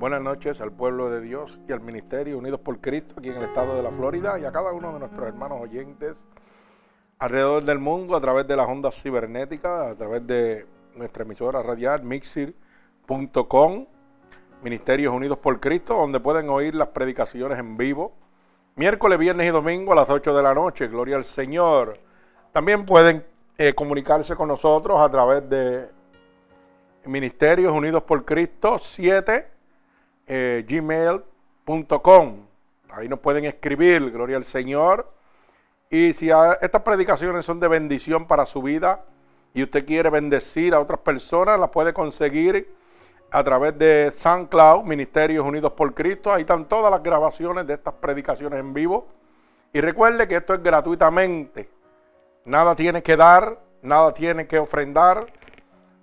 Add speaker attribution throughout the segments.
Speaker 1: Buenas noches al pueblo de Dios y al ministerio Unidos por Cristo aquí en el estado de la Florida y a cada uno de nuestros hermanos oyentes alrededor del mundo a través de las ondas cibernéticas, a través de nuestra emisora radial mixir.com, Ministerios Unidos por Cristo, donde pueden oír las predicaciones en vivo, miércoles, viernes y domingo a las 8 de la noche, gloria al Señor. También pueden eh, comunicarse con nosotros a través de Ministerios Unidos por Cristo 7 eh, gmail.com. Ahí nos pueden escribir, gloria al Señor. Y si estas predicaciones son de bendición para su vida y usted quiere bendecir a otras personas, las puede conseguir a través de SoundCloud, Ministerios Unidos por Cristo. Ahí están todas las grabaciones de estas predicaciones en vivo. Y recuerde que esto es gratuitamente. Nada tiene que dar, nada tiene que ofrendar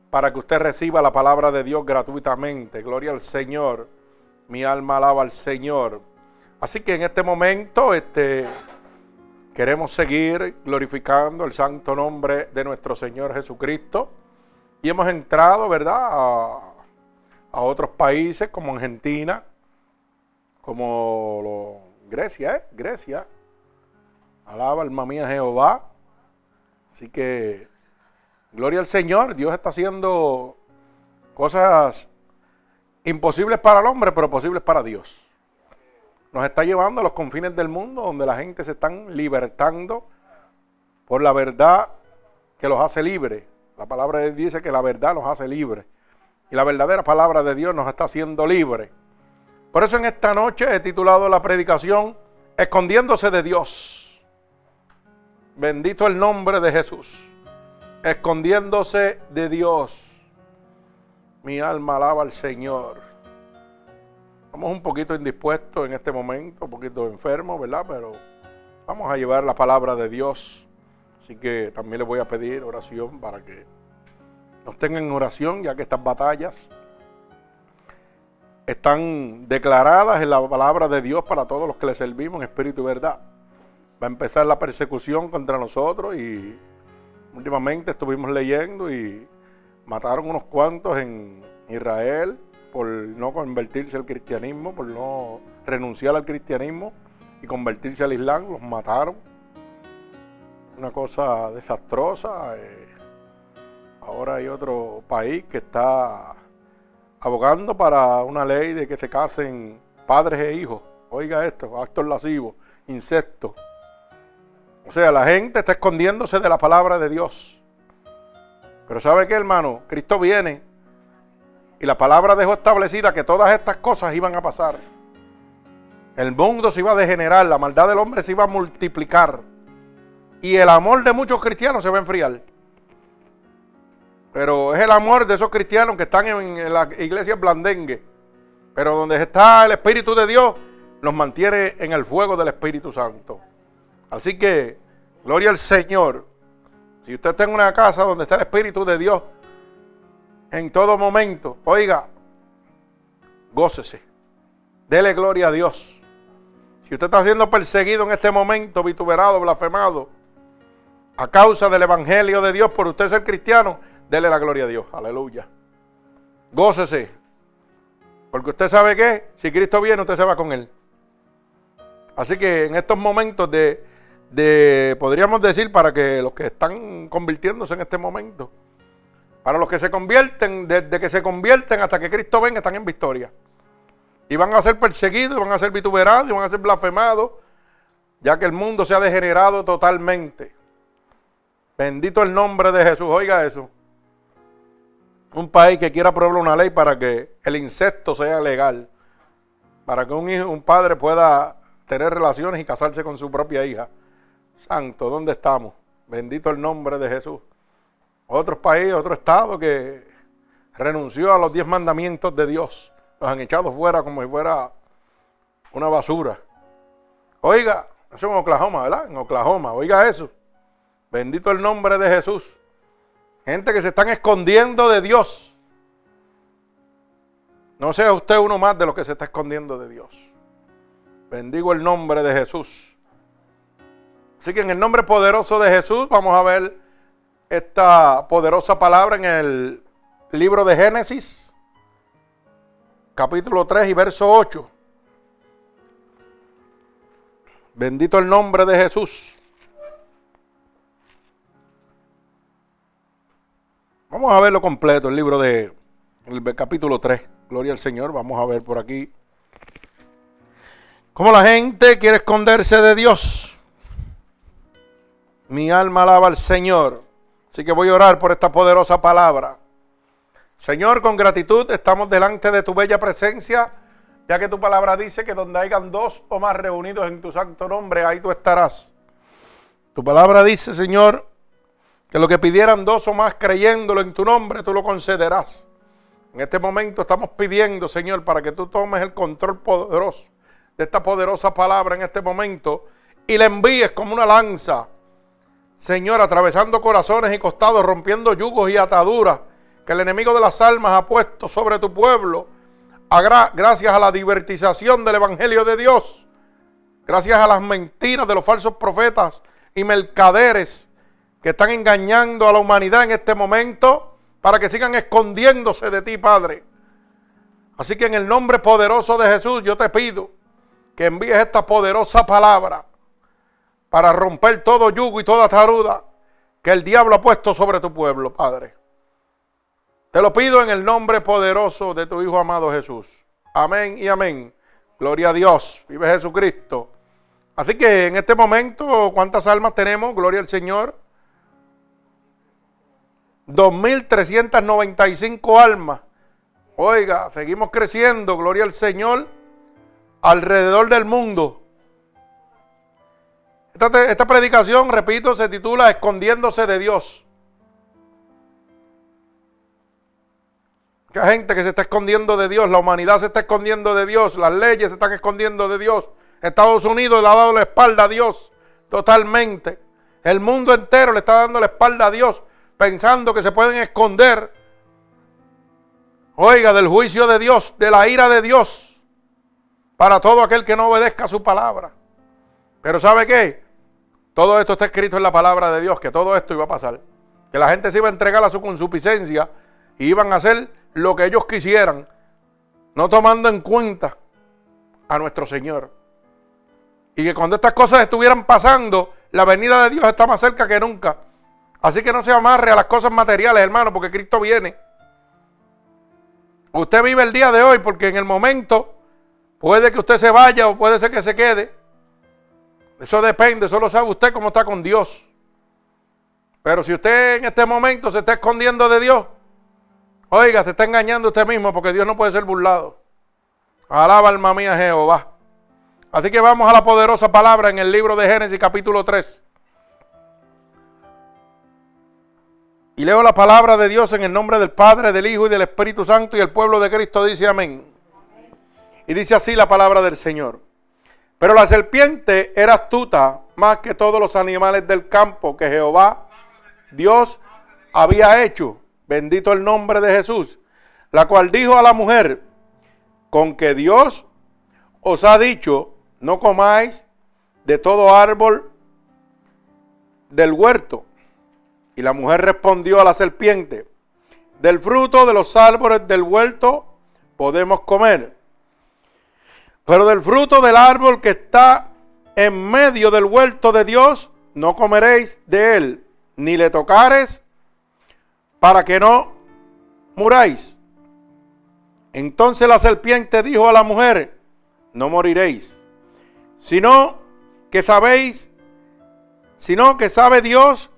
Speaker 1: para que usted reciba la palabra de Dios gratuitamente. Gloria al Señor. Mi alma alaba al Señor. Así que en este momento este, queremos seguir glorificando el santo nombre de nuestro Señor Jesucristo. Y hemos entrado, ¿verdad?, a, otros países como Argentina, como Grecia, ¿eh? Grecia. Alaba alma mía Jehová. Así que, gloria al Señor, Dios está haciendo cosas Imposibles para el hombre, pero posibles para Dios. Nos está llevando a los confines del mundo donde la gente se están libertando por la verdad que los hace libres. La palabra de Dios dice que la verdad los hace libres. Y la verdadera palabra de Dios nos está haciendo libres. Por eso en esta noche he titulado la predicación Escondiéndose de Dios. Bendito el nombre de Jesús. Escondiéndose de Dios. Mi alma alaba al Señor. Estamos un poquito indispuestos en este momento, un poquito enfermos, ¿verdad? Pero vamos a llevar la palabra de Dios. Así que también les voy a pedir oración para que nos tengan en oración, ya que estas batallas están declaradas en la palabra de Dios para todos los que le servimos en espíritu y verdad. Va a empezar la persecución contra nosotros y últimamente estuvimos leyendo y Mataron unos cuantos en Israel por no convertirse al cristianismo, por no renunciar al cristianismo y convertirse al Islam. Los mataron. Una cosa desastrosa. Eh, ahora hay otro país que está abogando para una ley de que se casen padres e hijos. Oiga esto, actos lascivos, insectos. O sea, la gente está escondiéndose de la palabra de Dios. Pero ¿sabe qué, hermano? Cristo viene y la palabra dejó establecida que todas estas cosas iban a pasar. El mundo se iba a degenerar, la maldad del hombre se iba a multiplicar y el amor de muchos cristianos se va a enfriar. Pero es el amor de esos cristianos que están en, la iglesia blandengue. Pero donde está el Espíritu de Dios, los mantiene en el fuego del Espíritu Santo. Así que, gloria al Señor. Si usted está en una casa donde está el Espíritu de Dios en todo momento, oiga, gócese. Dele gloria a Dios. Si usted está siendo perseguido en este momento, vituperado, blasfemado, a causa del Evangelio de Dios por usted ser cristiano, dele la gloria a Dios. Aleluya. Gócese. Porque usted sabe que si Cristo viene, usted se va con Él. Así que en estos momentos de de, podríamos decir, para que los que están convirtiéndose en este momento, para los que se convierten, desde que se convierten hasta que Cristo venga, están en victoria. Y van a ser perseguidos, van a ser vituperados, y van a ser blasfemados, ya que el mundo se ha degenerado totalmente. Bendito el nombre de Jesús, oiga eso. Un país que quiera aprobar una ley para que el incesto sea legal, para que un, hijo, un padre pueda tener relaciones y casarse con su propia hija. Santo, ¿dónde estamos? Bendito el nombre de Jesús. Otro país, otro estado que renunció a los diez mandamientos de Dios. Los han echado fuera como si fuera una basura. Oiga, eso en Oklahoma, ¿verdad? En Oklahoma, oiga eso. Bendito el nombre de Jesús. Gente que se están escondiendo de Dios. No sea usted uno más de los que se está escondiendo de Dios. Bendigo el nombre de Jesús. Así que en el nombre poderoso de Jesús vamos a ver esta poderosa palabra en el libro de Génesis. capítulo 3 y verso 8. Bendito el nombre de Jesús. Vamos a verlo completo, el libro de el capítulo 3. Gloria al Señor. Vamos a ver por aquí. Cómo la gente quiere esconderse de Dios. Mi alma alaba al Señor. Así que voy a orar por esta poderosa palabra. Señor, con gratitud estamos delante de tu bella presencia, ya que tu palabra dice que donde hayan dos o más reunidos en tu santo nombre, ahí tú estarás. Tu palabra dice, Señor, que lo que pidieran dos o más creyéndolo en tu nombre, tú lo concederás. En este momento estamos pidiendo, Señor, para que tú tomes el control poderoso de esta poderosa palabra en este momento y la envíes como una lanza, Señor, atravesando corazones y costados, rompiendo yugos y ataduras que el enemigo de las almas ha puesto sobre tu pueblo, gracias a la divertización del Evangelio de Dios, gracias a las mentiras de los falsos profetas y mercaderes que están engañando a la humanidad en este momento para que sigan escondiéndose de ti, Padre. Así que en el nombre poderoso de Jesús yo te pido que envíes esta poderosa palabra para romper todo yugo y toda taruda que el diablo ha puesto sobre tu pueblo, Padre. Te lo pido en el nombre poderoso de tu Hijo amado Jesús. Amén y amén. Gloria a Dios. Vive Jesucristo. Así que en este momento, ¿cuántas almas tenemos? Gloria al Señor. 2.395 almas. Oiga, seguimos creciendo, gloria al Señor, alrededor del mundo. Esta, esta, predicación, repito, se titula Escondiéndose de Dios. Que hay gente que se está escondiendo de Dios, la humanidad se está escondiendo de Dios, las leyes se están escondiendo de Dios. Estados Unidos le ha dado la espalda a Dios totalmente. El mundo entero le está dando la espalda a Dios pensando que se pueden esconder, oiga, del juicio de Dios, de la ira de Dios, para todo aquel que no obedezca su palabra. Pero ¿sabe qué? Todo esto está escrito en la palabra de Dios, que todo esto iba a pasar. Que la gente se iba a entregar a su consuficiencia y iban a hacer lo que ellos quisieran, no tomando en cuenta a nuestro Señor. Y que cuando estas cosas estuvieran pasando, la venida de Dios está más cerca que nunca. Así que no se amarre a las cosas materiales, hermano, porque Cristo viene. Usted vive el día de hoy porque en el momento puede que usted se vaya o puede ser que se quede. Eso depende, solo sabe usted cómo está con Dios. Pero si usted en este momento se está escondiendo de Dios, oiga, se está engañando usted mismo porque Dios no puede ser burlado. Alaba alma mía Jehová. Así que vamos a la poderosa palabra en el libro de Génesis capítulo 3. Y leo la palabra de Dios en el nombre del Padre, del Hijo y del Espíritu Santo y el pueblo de Cristo dice amén. Y dice así la palabra del Señor. Pero la serpiente era astuta más que todos los animales del campo que Jehová, Dios, había hecho. Bendito el nombre de Jesús. La cual dijo a la mujer, con que Dios os ha dicho, no comáis de todo árbol del huerto. Y la mujer respondió a la serpiente, del fruto de los árboles del huerto podemos comer, pero del fruto del árbol que está en medio del huerto de Dios, no comeréis de él, ni le tocares, para que no muráis. Entonces la serpiente dijo a la mujer, no moriréis, sino que sabéis, sino que sabe Dios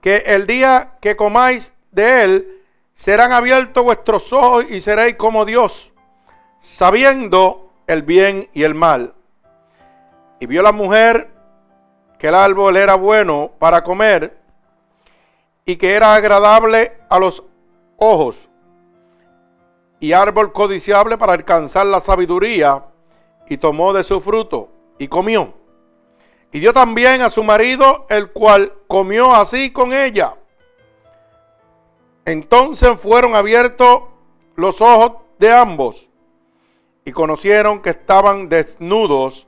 Speaker 1: que el día que comáis de él, serán abiertos vuestros ojos y seréis como Dios, sabiendo el bien y el mal. Y vio la mujer que el árbol era bueno para comer y que era agradable a los ojos y árbol codiciable para alcanzar la sabiduría y tomó de su fruto y comió. Y dio también a su marido, el cual comió así con ella. Entonces fueron abiertos los ojos de ambos y conocieron que estaban desnudos.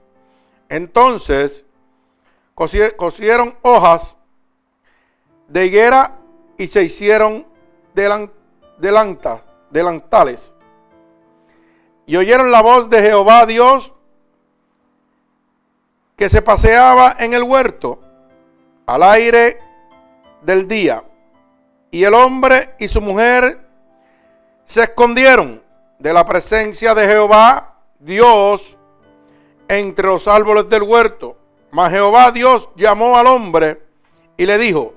Speaker 1: Entonces cosieron hojas de higuera y se hicieron delantales. y oyeron la voz de Jehová Dios que se paseaba en el huerto al aire del día. Y el hombre y su mujer se escondieron de la presencia de Jehová Dios entre los árboles del huerto. Mas Jehová Dios llamó al hombre y le dijo,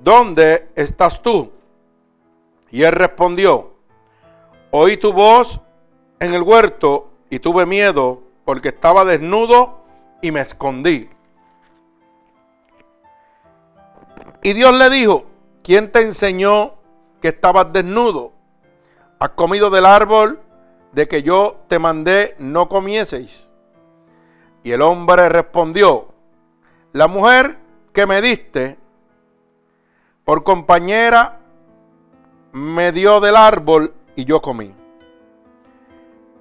Speaker 1: ¿dónde estás tú? Y él respondió, oí tu voz en el huerto y tuve miedo porque estaba desnudo y me escondí. Y Dios le dijo, ¿quién te enseñó que estabas desnudo? ¿Has comido del árbol de que yo te mandé no comieseis? Y el hombre respondió, la mujer que me diste por compañera me dio del árbol y yo comí.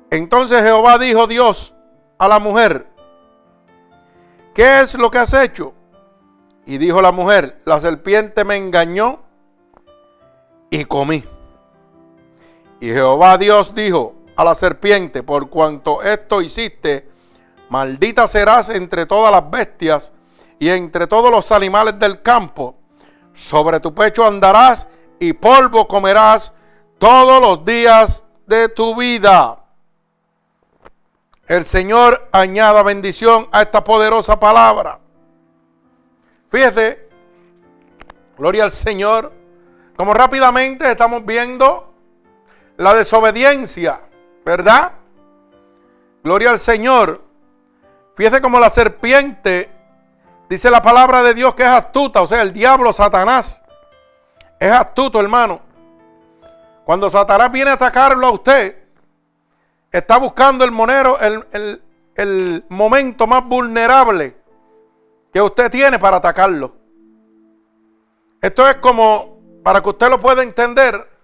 Speaker 1: Entonces Jehová dijo Dios a la mujer, ¿qué es lo que has hecho? Y dijo la mujer, la serpiente me engañó y comí. Y Jehová Dios dijo a la serpiente, por cuanto esto hiciste, Maldita serás entre todas las bestias y entre todos los animales del campo. Sobre tu pecho andarás y polvo comerás todos los días de tu vida. El Señor añada bendición a esta poderosa palabra. Fíjese, gloria al Señor, como rápidamente estamos viendo la desobediencia, ¿verdad? Gloria al Señor. Fíjese como la serpiente, dice la palabra de Dios que es astuta, o sea, el diablo, Satanás, es astuto, hermano. Cuando Satanás viene a atacarlo a usted, está buscando el monero, el, el momento más vulnerable que usted tiene para atacarlo. Esto es como, para que usted lo pueda entender,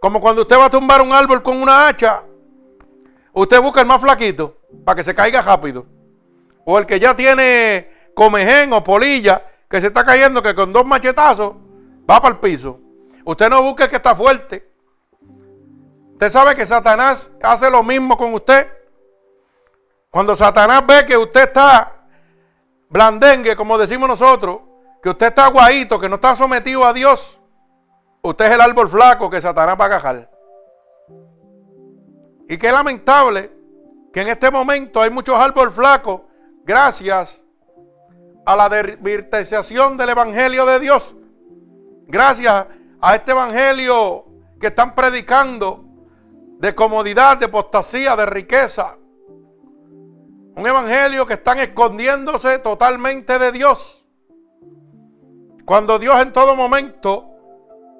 Speaker 1: como cuando usted va a tumbar un árbol con una hacha, usted busca el más flaquito para que se caiga rápido. O el que ya tiene comején o polilla que se está cayendo que con dos machetazos va para el piso. Usted no busca el que está fuerte. Usted sabe que Satanás hace lo mismo con usted. Cuando Satanás ve que usted está blandengue, como decimos nosotros, que usted está guayito, que no está sometido a Dios, usted es el árbol flaco que Satanás va a cajar. Y qué lamentable que en este momento hay muchos árboles flacos gracias a la desvirtualización del Evangelio de Dios. Gracias a este Evangelio que están predicando de comodidad, de apostasía, de riqueza. Un Evangelio que están escondiéndose totalmente de Dios. Cuando Dios en todo momento,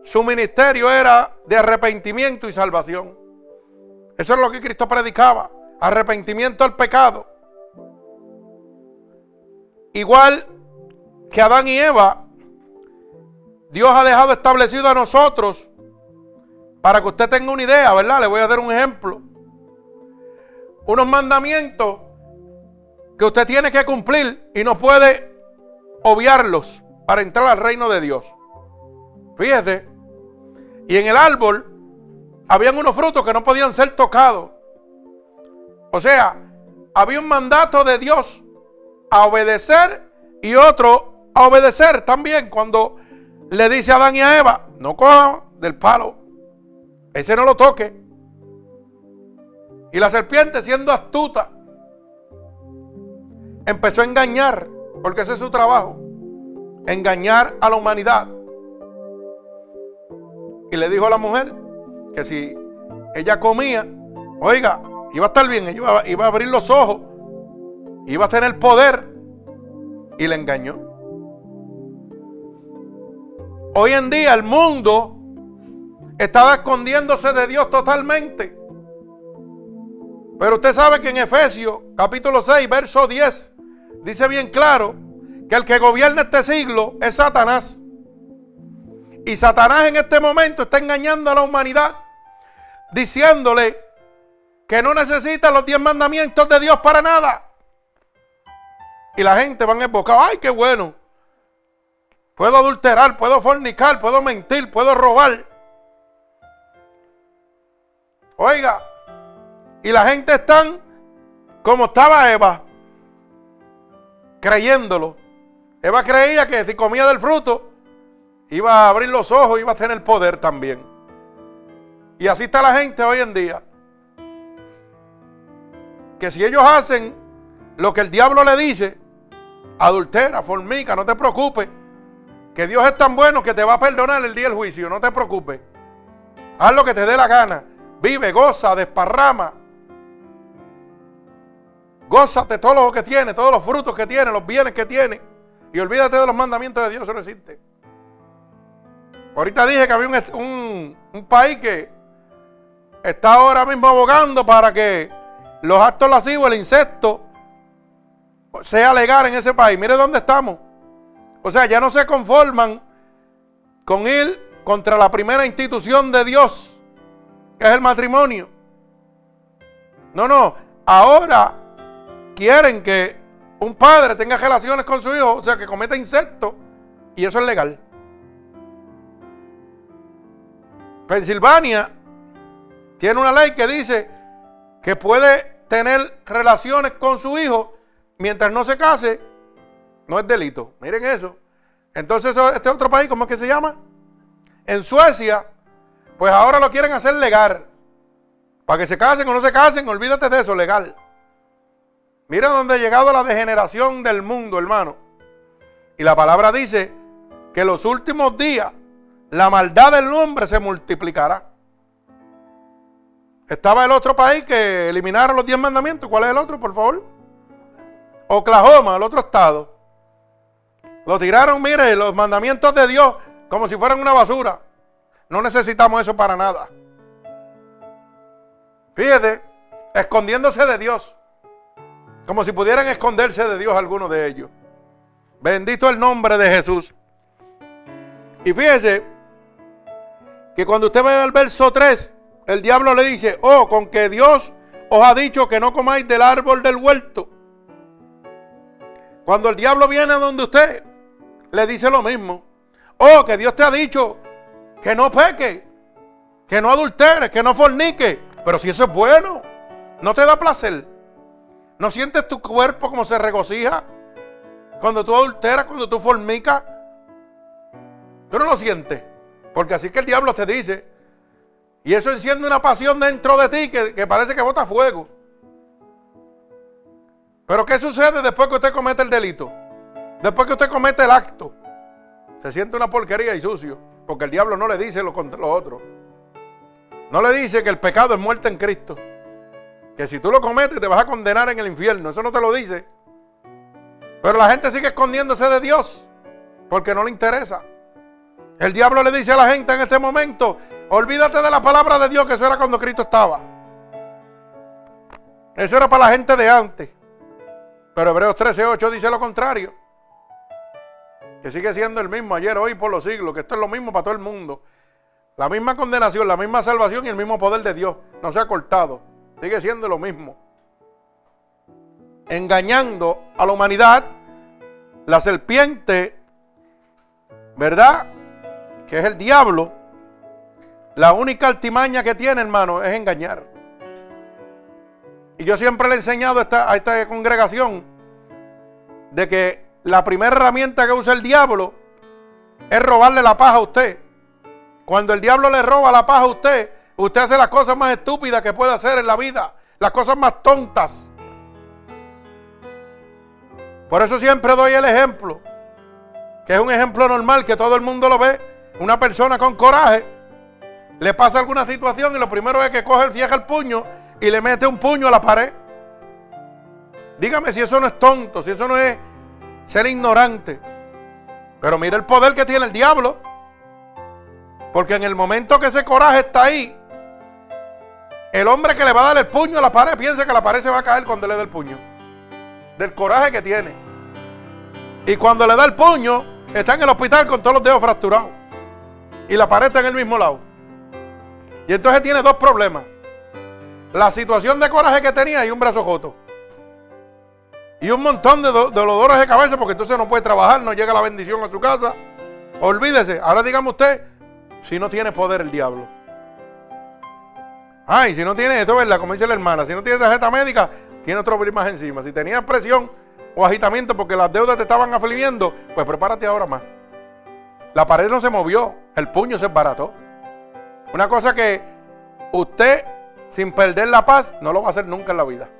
Speaker 1: su ministerio era de arrepentimiento y salvación. Eso es lo que Cristo predicaba arrepentimiento al pecado. Igual que Adán y Eva, Dios ha dejado establecido a nosotros, para que usted tenga una idea, ¿verdad? Le voy a dar un ejemplo. Unos mandamientos que usted tiene que cumplir y no puede obviarlos para entrar al reino de Dios. Fíjese, y en el árbol habían unos frutos que no podían ser tocados. O sea, había un mandato de Dios a obedecer y otro a obedecer también cuando le dice a Adán y a Eva, no coja del palo, ese no lo toque. Y la serpiente siendo astuta, empezó a engañar, porque ese es su trabajo, engañar a la humanidad. Y le dijo a la mujer que si ella comía, oiga, Iba a estar bien, iba, iba a abrir los ojos, iba a tener poder y le engañó. Hoy en día el mundo estaba escondiéndose de Dios totalmente. Pero usted sabe que en Efesios capítulo 6, verso 10, dice bien claro que el que gobierna este siglo es Satanás. Y Satanás en este momento está engañando a la humanidad, diciéndole que no necesita los diez mandamientos de Dios para nada. Y la gente va en boca, ay, qué bueno. Puedo adulterar, puedo fornicar, puedo mentir, puedo robar. Oiga, Y la gente están como estaba Eva, creyéndolo. Eva creía que si comía del fruto, iba a abrir los ojos, iba a tener poder también. Y así está la gente hoy en día. Que si ellos hacen lo que el diablo le dice, adultera, formica, no te preocupes. Que Dios es tan bueno que te va a perdonar el día del juicio, no te preocupes. Haz lo que te dé la gana. Vive, goza, desparrama. Gózate todo lo que tiene, todos los frutos que tiene, los bienes que tiene. Y olvídate de los mandamientos de Dios, eso no existe. Ahorita dije que había un, un país que está ahora mismo abogando para que los actos lascivos, el insecto, sea legal en ese país. Mire dónde estamos. O sea, ya no se conforman con ir contra la primera institución de Dios, que es el matrimonio. No, no, ahora quieren que un padre tenga relaciones con su hijo, o sea, que cometa insectos, y eso es legal. Pensilvania tiene una ley que dice que puede tener relaciones con su hijo mientras no se case, no es delito. Miren eso. Entonces, este otro país, ¿cómo es que se llama? En Suecia, pues ahora lo quieren hacer legal. Para que se casen o no se casen, olvídate de eso, legal. Mira dónde ha llegado la degeneración del mundo, hermano. Y la palabra dice que los últimos días la maldad del hombre se multiplicará. Estaba el otro país que eliminaron los diez mandamientos. ¿Cuál es el otro, por favor? Oklahoma, el otro estado. Lo tiraron, mire, los mandamientos de Dios como si fueran una basura. No necesitamos eso para nada. Fíjate, escondiéndose de Dios. Como si pudieran esconderse de Dios algunos de ellos. Bendito el nombre de Jesús. Y fíjese que cuando usted ve el verso 3, el diablo le dice, oh, con que Dios os ha dicho que no comáis del árbol del huerto. Cuando el diablo viene a donde usted, le dice lo mismo. Oh, que Dios te ha dicho que no peque, que no adulteres, que no fornique. Pero si eso es bueno, no te da placer. ¿No sientes tu cuerpo como se regocija? Cuando tú adulteras, cuando tú fornicas. Tú no lo sientes. Porque así que el diablo te dice. Y eso enciende una pasión dentro de ti que, parece que bota fuego. Pero ¿qué sucede después que usted comete el delito? Después que usted comete el acto. Se siente una porquería y sucio. Porque el diablo no le dice lo, lo otro. No le dice que el pecado es muerte en Cristo. Que si tú lo cometes te vas a condenar en el infierno. Eso no te lo dice. Pero la gente sigue escondiéndose de Dios. Porque no le interesa. El diablo le dice a la gente en este momento, olvídate de la palabra de Dios, que eso era cuando Cristo estaba. Eso era para la gente de antes. Pero Hebreos 13:8 dice lo contrario. Que sigue siendo el mismo ayer, hoy, por los siglos. Que esto es lo mismo para todo el mundo. La misma condenación, la misma salvación y el mismo poder de Dios. No se ha cortado. Sigue siendo lo mismo. Engañando a la humanidad. La serpiente, ¿verdad? Que es el diablo. La única altimaña que tiene, hermano, es engañar. Y yo siempre le he enseñado a esta, a esta congregación de que la primera herramienta que usa el diablo es robarle la paja a usted. Cuando el diablo le roba la paja a usted, usted hace las cosas más estúpidas que puede hacer en la vida, las cosas más tontas. Por eso siempre doy el ejemplo, que es un ejemplo normal, que todo el mundo lo ve. Una persona con coraje le pasa alguna situación y lo primero es que coge el vieja el puño y le mete un puño a la pared. Dígame si eso no es tonto, si eso no es ser ignorante. Pero mire el poder que tiene el diablo. Porque en el momento que ese coraje está ahí, el hombre que le va a dar el puño a la pared piensa que la pared se va a caer cuando le dé el puño. Del coraje que tiene. Y cuando le da el puño, está en el hospital con todos los dedos fracturados. Y la pared está en el mismo lado. Y entonces tiene dos problemas la situación de coraje que tenía y un brazo joto. Y un montón de, dolores de cabeza porque entonces no puede trabajar, no llega la bendición a su casa. Olvídese. Ahora dígame usted si no tiene poder el diablo. Ay, si no tiene esto, ¿verdad? Como dice la hermana, si no tiene tarjeta médica, tiene otro más encima. Si tenías presión o agitamiento porque las deudas te estaban afligiendo, pues prepárate ahora más. La pared no se movió, el puño se barató. Una cosa que usted, sin perder la paz, no lo va a hacer nunca en la vida.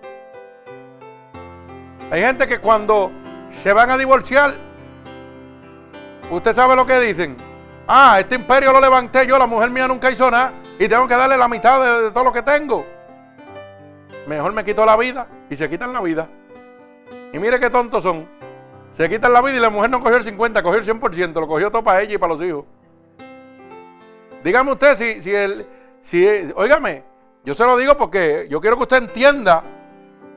Speaker 1: Hay gente que cuando se van a divorciar, usted sabe lo que dicen. Ah, este imperio lo levanté yo, la mujer mía nunca hizo nada y tengo que darle la mitad de, todo lo que tengo. Mejor me quito la vida y se quitan la vida. Y mire qué tontos son. Se quitan la vida y la mujer no cogió el 50, cogió el 100%, lo cogió todo para ella y para los hijos. Dígame usted si, si el, si, yo se lo digo porque yo quiero que usted entienda,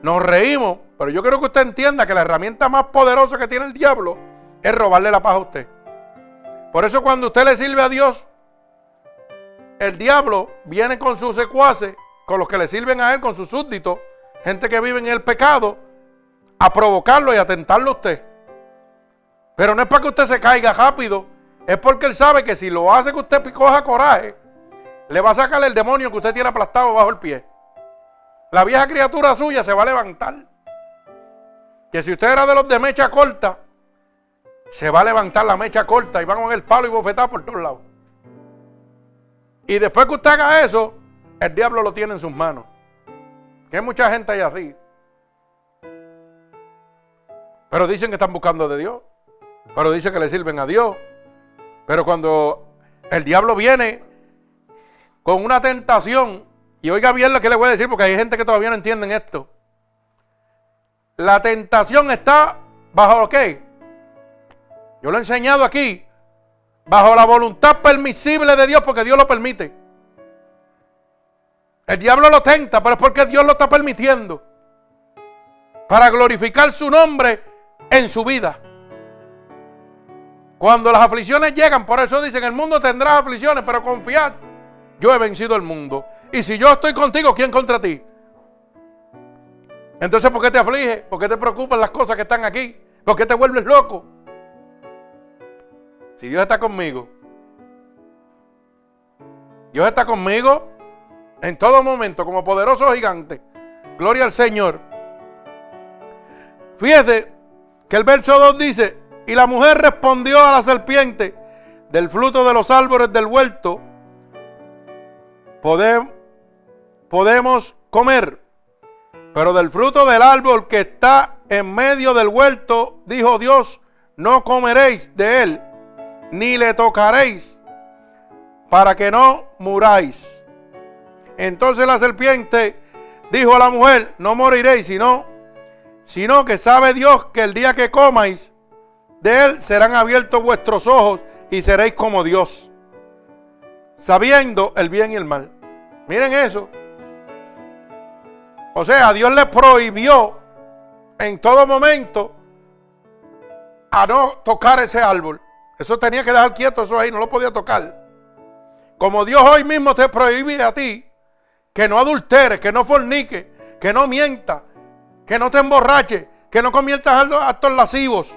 Speaker 1: nos reímos, pero yo quiero que usted entienda que la herramienta más poderosa que tiene el diablo es robarle la paz a usted. Por eso cuando usted le sirve a Dios, el diablo viene con sus secuaces, con los que le sirven a él, con sus súbditos, gente que vive en el pecado, a provocarlo y a tentarlo a usted. Pero no es para que usted se caiga rápido, es porque él sabe que si lo hace que usted coja coraje, le va a sacar el demonio que usted tiene aplastado bajo el pie. La vieja criatura suya se va a levantar. Que si usted era de los de mecha corta, se va a levantar la mecha corta y van con el palo y bofetar por todos lados. Y después que usted haga eso, el diablo lo tiene en sus manos. Que hay mucha gente ahí así. Pero dicen que están buscando de Dios. Pero dicen que le sirven a Dios. Pero cuando el diablo viene con una tentación, y oiga bien lo que le voy a decir, porque hay gente que todavía no entiende esto. La tentación está bajo lo que? Yo lo he enseñado aquí bajo la voluntad permisible de Dios, porque Dios lo permite. El diablo lo tenta, pero es porque Dios lo está permitiendo. Para glorificar su nombre en su vida. Cuando las aflicciones llegan, por eso dicen, el mundo tendrá aflicciones, pero confiad, yo he vencido el mundo. Y si yo estoy contigo, ¿quién contra ti? Entonces, ¿por qué te aflige? ¿Por qué te preocupan las cosas que están aquí? ¿Por qué te vuelves loco? Si Dios está conmigo, Dios está conmigo en todo momento como poderoso gigante. Gloria al Señor. Fíjese que el verso 2 dice, y la mujer respondió a la serpiente, del fruto de los árboles del huerto, podemos comer, pero del fruto del árbol que está en medio del huerto, dijo Dios, no comeréis de él, ni le tocaréis, para que no muráis. Entonces la serpiente dijo a la mujer, no moriréis, sino, sino que sabe Dios que el día que comáis de él serán abiertos vuestros ojos y seréis como Dios, sabiendo el bien y el mal. Miren eso. O sea, Dios le prohibió en todo momento a no tocar ese árbol. Eso tenía que dejar quieto eso ahí, no lo podía tocar. Como Dios hoy mismo te prohíbe a ti que no adulteres, que no forniques, que no mientas, que no te emborraches, que no conviertas actos lascivos.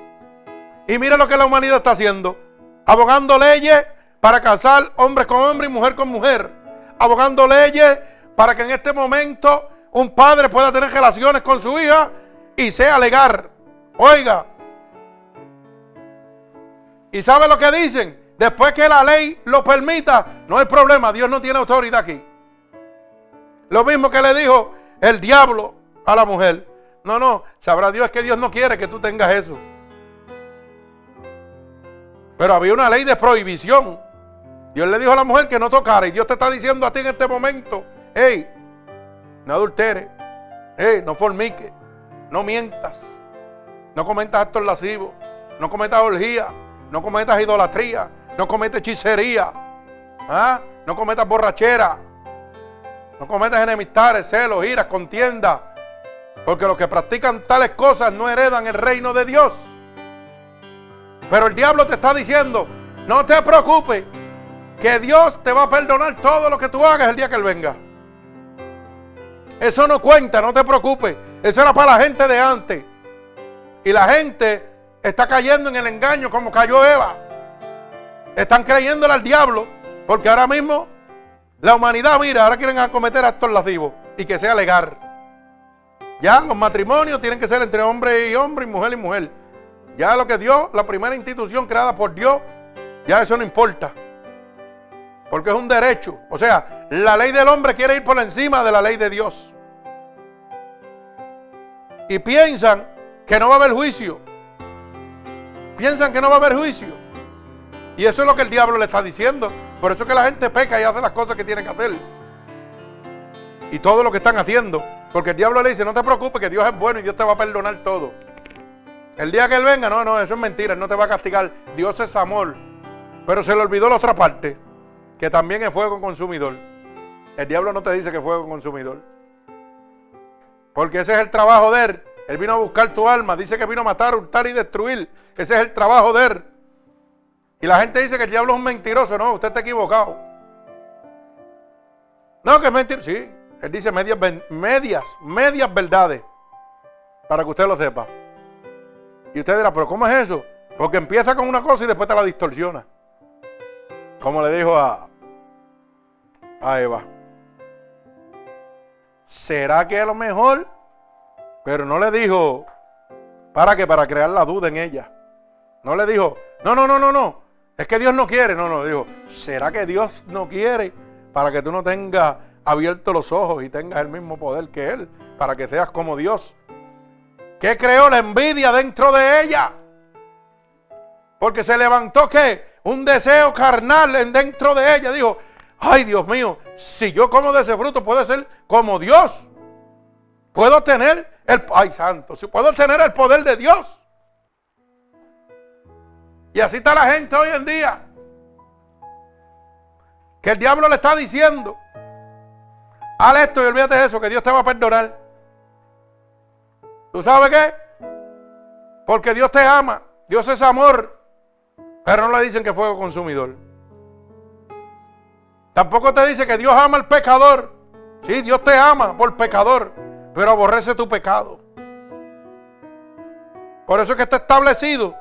Speaker 1: Y mira lo que la humanidad está haciendo. Abogando leyes para casar hombres con hombres y mujer con mujer. Abogando leyes para que en este momento un padre pueda tener relaciones con su hija y sea legal. Oiga, ¿Y sabe lo que dicen? Después que la ley lo permita, no hay problema, Dios no tiene autoridad aquí. Lo mismo que le dijo el diablo a la mujer. No, no, sabrá Dios que Dios no quiere que tú tengas eso. Pero había una ley de prohibición. Dios le dijo a la mujer que no tocara y Dios te está diciendo a ti en este momento, hey, no adultere, hey, no formique, no mientas, no cometas actos lascivos, no cometas orgías, no cometas idolatría, no cometas hechicería, ¿ah? no cometas borrachera, no cometas enemistades, celos, iras, contiendas, porque los que practican tales cosas no heredan el reino de Dios. Pero el diablo te está diciendo, no te preocupes, que Dios te va a perdonar todo lo que tú hagas el día que Él venga. Eso no cuenta, no te preocupes. Eso era para la gente de antes. Y la gente está cayendo en el engaño como cayó Eva. Están creyéndole al diablo porque ahora mismo La humanidad, mira, ahora quieren acometer actos lascivos y que sea legal. Ya los matrimonios tienen que ser entre hombre y hombre y mujer y mujer. Ya lo que Dios, la primera institución creada por Dios, ya eso no importa. Porque es un derecho. O sea, la ley del hombre quiere ir por encima de la ley de Dios. Y piensan que no va a haber juicio. Piensan que no va a haber juicio. Y eso es lo que el diablo le está diciendo. Por eso es que la gente peca y hace las cosas que tiene que hacer. Y todo lo que están haciendo. Porque el diablo le dice, no te preocupes, que Dios es bueno y Dios te va a perdonar todo. El día que Él venga, no, no, eso es mentira, Él no te va a castigar. Dios es amor. Pero se le olvidó la otra parte, que también es fuego consumidor. El diablo no te dice que es fuego consumidor. Porque ese es el trabajo de Él. Él vino a buscar tu alma. Dice que vino a matar, hurtar y destruir. Ese es el trabajo de Él. Y la gente dice que el diablo es un mentiroso. No, usted está equivocado. No, que es mentira. Sí, él dice medias, medias, medias verdades. Para que usted lo sepa. Y usted dirá, pero ¿cómo es eso? Porque empieza con una cosa y después te la distorsiona. Como le dijo a, Eva. ¿Será que a lo mejor? Pero no le dijo, ¿para qué? Para crear la duda en ella. No le dijo, no, no, no, no, no. Es que Dios no quiere. No, no, dijo, ¿será que Dios no quiere para que tú no tengas abierto los ojos y tengas el mismo poder que Él, para que seas como Dios. ¿Qué creó la envidia dentro de ella? Porque se levantó que un deseo carnal en dentro de ella. Dijo, ay Dios mío, si yo como de ese fruto puedo ser como Dios. Puedo tener el, ay santo, si puedo tener el poder de Dios. Y así está la gente hoy en día. Que el diablo le está diciendo, Haz esto y olvídate de eso, que Dios te va a perdonar. ¿Tú sabes qué? Porque Dios te ama, Dios es amor, pero no le dicen que fuego consumidor. Tampoco te dice que Dios ama al pecador. Sí, Dios te ama por pecador, pero aborrece tu pecado. Por eso es que está establecido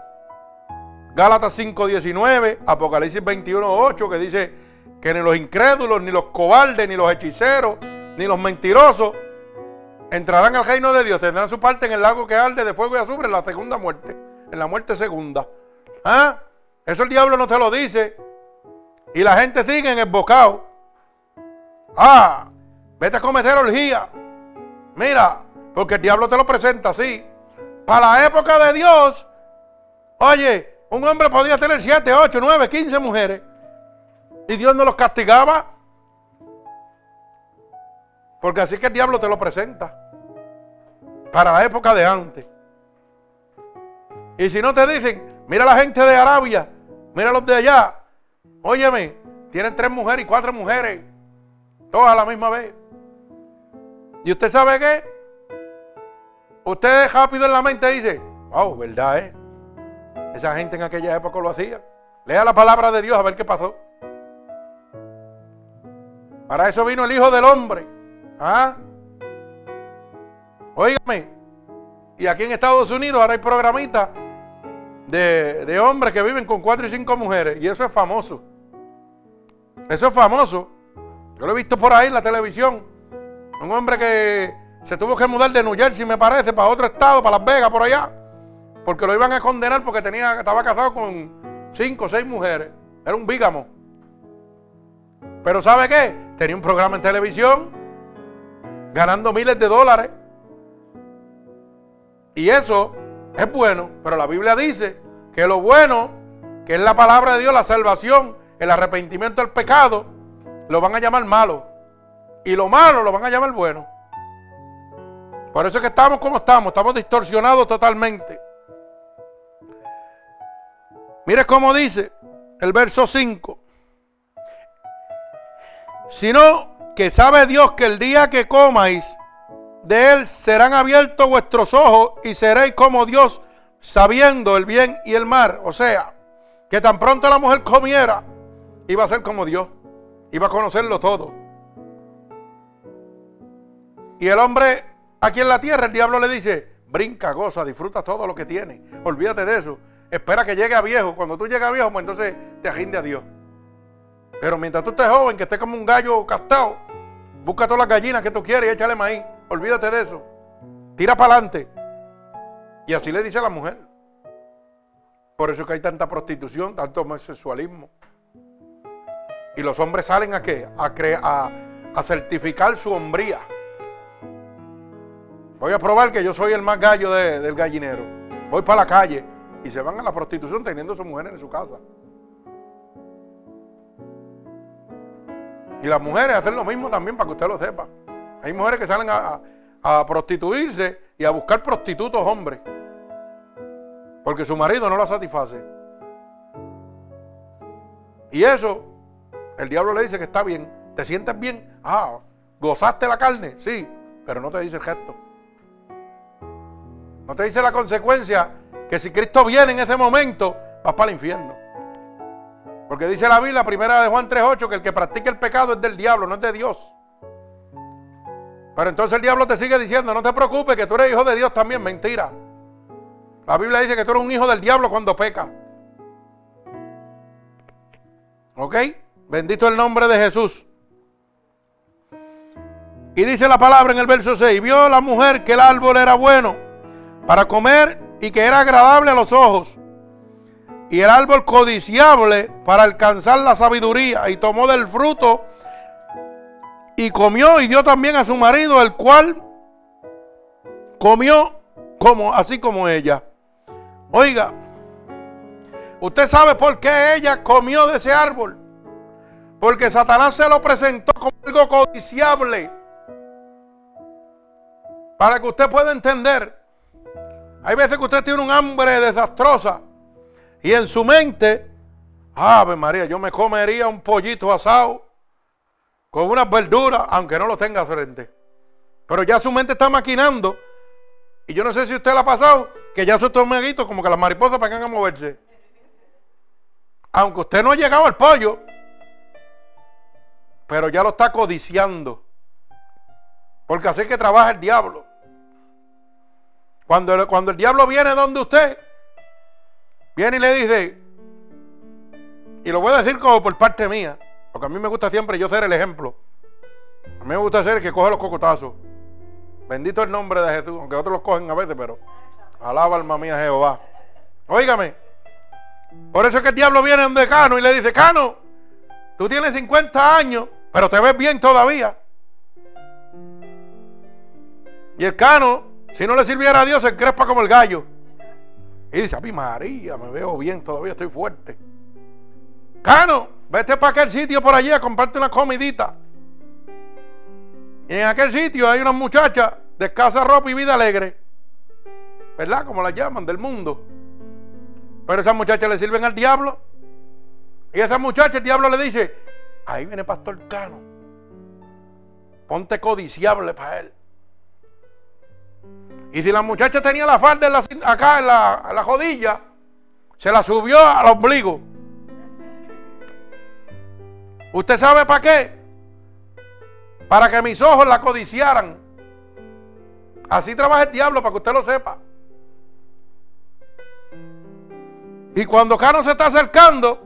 Speaker 1: Gálatas 5:19, Apocalipsis 21:8, que dice que ni los incrédulos, ni los cobardes, ni los hechiceros, ni los mentirosos entrarán al reino de Dios, tendrán su parte en el lago que arde de fuego y azufre en la segunda muerte, en la muerte segunda. ¿Ah? Eso el diablo no te lo dice. Y la gente sigue en el bocado. Ah, vete a cometer orgía. Mira, porque el diablo te lo presenta así. Para la época de Dios, oye, un hombre podía tener 7, 8, 9, 15 mujeres. Y Dios no los castigaba. Porque así que el diablo te lo presenta. Para la época de antes. Y si no te dicen, mira la gente de Arabia, mira los de allá. Óyeme, tienen tres mujeres y cuatro mujeres. Todas a la misma vez. ¿Y usted sabe qué? Usted rápido en la mente dice, wow, verdad, ¿eh? Esa gente en aquella época lo hacía. Lea la palabra de Dios a ver qué pasó. Para eso vino el Hijo del Hombre ¿Ah? Óigame. Y aquí en Estados Unidos ahora hay programitas de, hombres que viven con cuatro y cinco mujeres. Y eso es famoso. Eso es famoso. Yo lo he visto por ahí en la televisión. Un hombre que se tuvo que mudar de New Jersey, me parece, para otro estado, para Las Vegas, por allá. Porque lo iban a condenar porque tenía, estaba casado con cinco o seis mujeres. Era un bígamo. Pero ¿sabe qué? Tenía un programa en televisión ganando miles de dólares. Y eso es bueno, pero la Biblia dice que lo bueno, que es la palabra de Dios, la salvación, el arrepentimiento del pecado, lo van a llamar malo. Y lo malo lo van a llamar bueno. Por eso es que estamos como estamos, estamos distorsionados totalmente. Mire cómo dice el verso 5. Si no que sabe Dios que el día que comáis de él serán abiertos vuestros ojos y seréis como Dios, sabiendo el bien y el mal. O sea, que tan pronto la mujer comiera, iba a ser como Dios, iba a conocerlo todo. Y el hombre aquí en la tierra, el diablo le dice, brinca, goza, disfruta todo lo que tiene. Olvídate de eso. Espera que llegue a viejo. Cuando tú llegas a viejo, pues entonces te aginde a Dios. Pero mientras tú estés joven, que estés como un gallo castado, busca todas las gallinas que tú quieres y échale maíz. Olvídate de eso. Tira para adelante. Y así le dice a la mujer. Por eso es que hay tanta prostitución, tanto homosexualismo. Y los hombres salen a qué? A, a, a certificar su hombría. Voy a probar que yo soy el más gallo del gallinero. Voy para la calle y se van a la prostitución teniendo a su mujer en su casa. Y las mujeres hacen lo mismo también para que usted lo sepa. Hay mujeres que salen a, prostituirse y a buscar prostitutos hombres. Porque su marido no la satisface. Y eso, el diablo le dice que está bien. ¿Te sientes bien? Ah, ¿gozaste la carne? Sí, pero no te dice el gesto. No te dice la consecuencia que si Cristo viene en ese momento, vas para el infierno. Porque dice la Biblia, primera de Juan 3.8, que el que practica el pecado es del diablo, no es de Dios. Pero entonces el diablo te sigue diciendo, no te preocupes, que tú eres hijo de Dios también. Mentira. La Biblia dice que tú eres un hijo del diablo cuando peca. ¿Ok? Bendito el nombre de Jesús. Y dice la palabra en el verso 6, vio la mujer que el árbol era bueno para comer y que era agradable a los ojos. Y el árbol codiciable para alcanzar la sabiduría. Y tomó del fruto y comió y dio también a su marido, el cual comió como, así como ella. Oiga, ¿usted sabe por qué ella comió de ese árbol? Porque Satanás se lo presentó como algo codiciable. Para que usted pueda entender. Hay veces que usted tiene un hambre desastrosa. Y en su mente, Ave María, yo me comería un pollito asado con unas verduras, aunque no lo tenga frente. Pero ya su mente está maquinando. Y yo no sé si usted le ha pasado, que ya su estómago como que las mariposas van a moverse. Aunque usted no ha llegado al pollo, pero ya lo está codiciando. Porque así es que trabaja el diablo. Cuando, cuando el diablo viene donde usted, viene y le dice, y lo voy a decir como por parte mía, porque a mí me gusta siempre yo ser el ejemplo. A mí me gusta ser el que coge los cocotazos. Bendito el nombre de Jesús, aunque otros los cogen a veces, pero alaba alma mía Jehová. Óigame. Por eso es que el diablo viene donde Cano y le dice, Cano, tú tienes 50 años, pero te ves bien todavía. Y el Cano, si no le sirviera a Dios, se crespa como el gallo. Y dice, a mi María, me veo bien, todavía estoy fuerte. Cano, vete para aquel sitio por allí a comprarte una comidita. Y en aquel sitio hay una muchacha de escasa ropa y vida alegre. ¿Verdad? Como la llaman, del mundo. Pero esas muchachas le sirven al diablo. Y esa muchacha el diablo le dice, ahí viene Pastor Cano. Ponte codiciable para él. Y si la muchacha tenía la falda acá en la, en la jodilla, se la subió al ombligo. ¿Usted sabe para qué? Para que mis ojos la codiciaran. Así trabaja el diablo, para que usted lo sepa. Y cuando Cano se está acercando,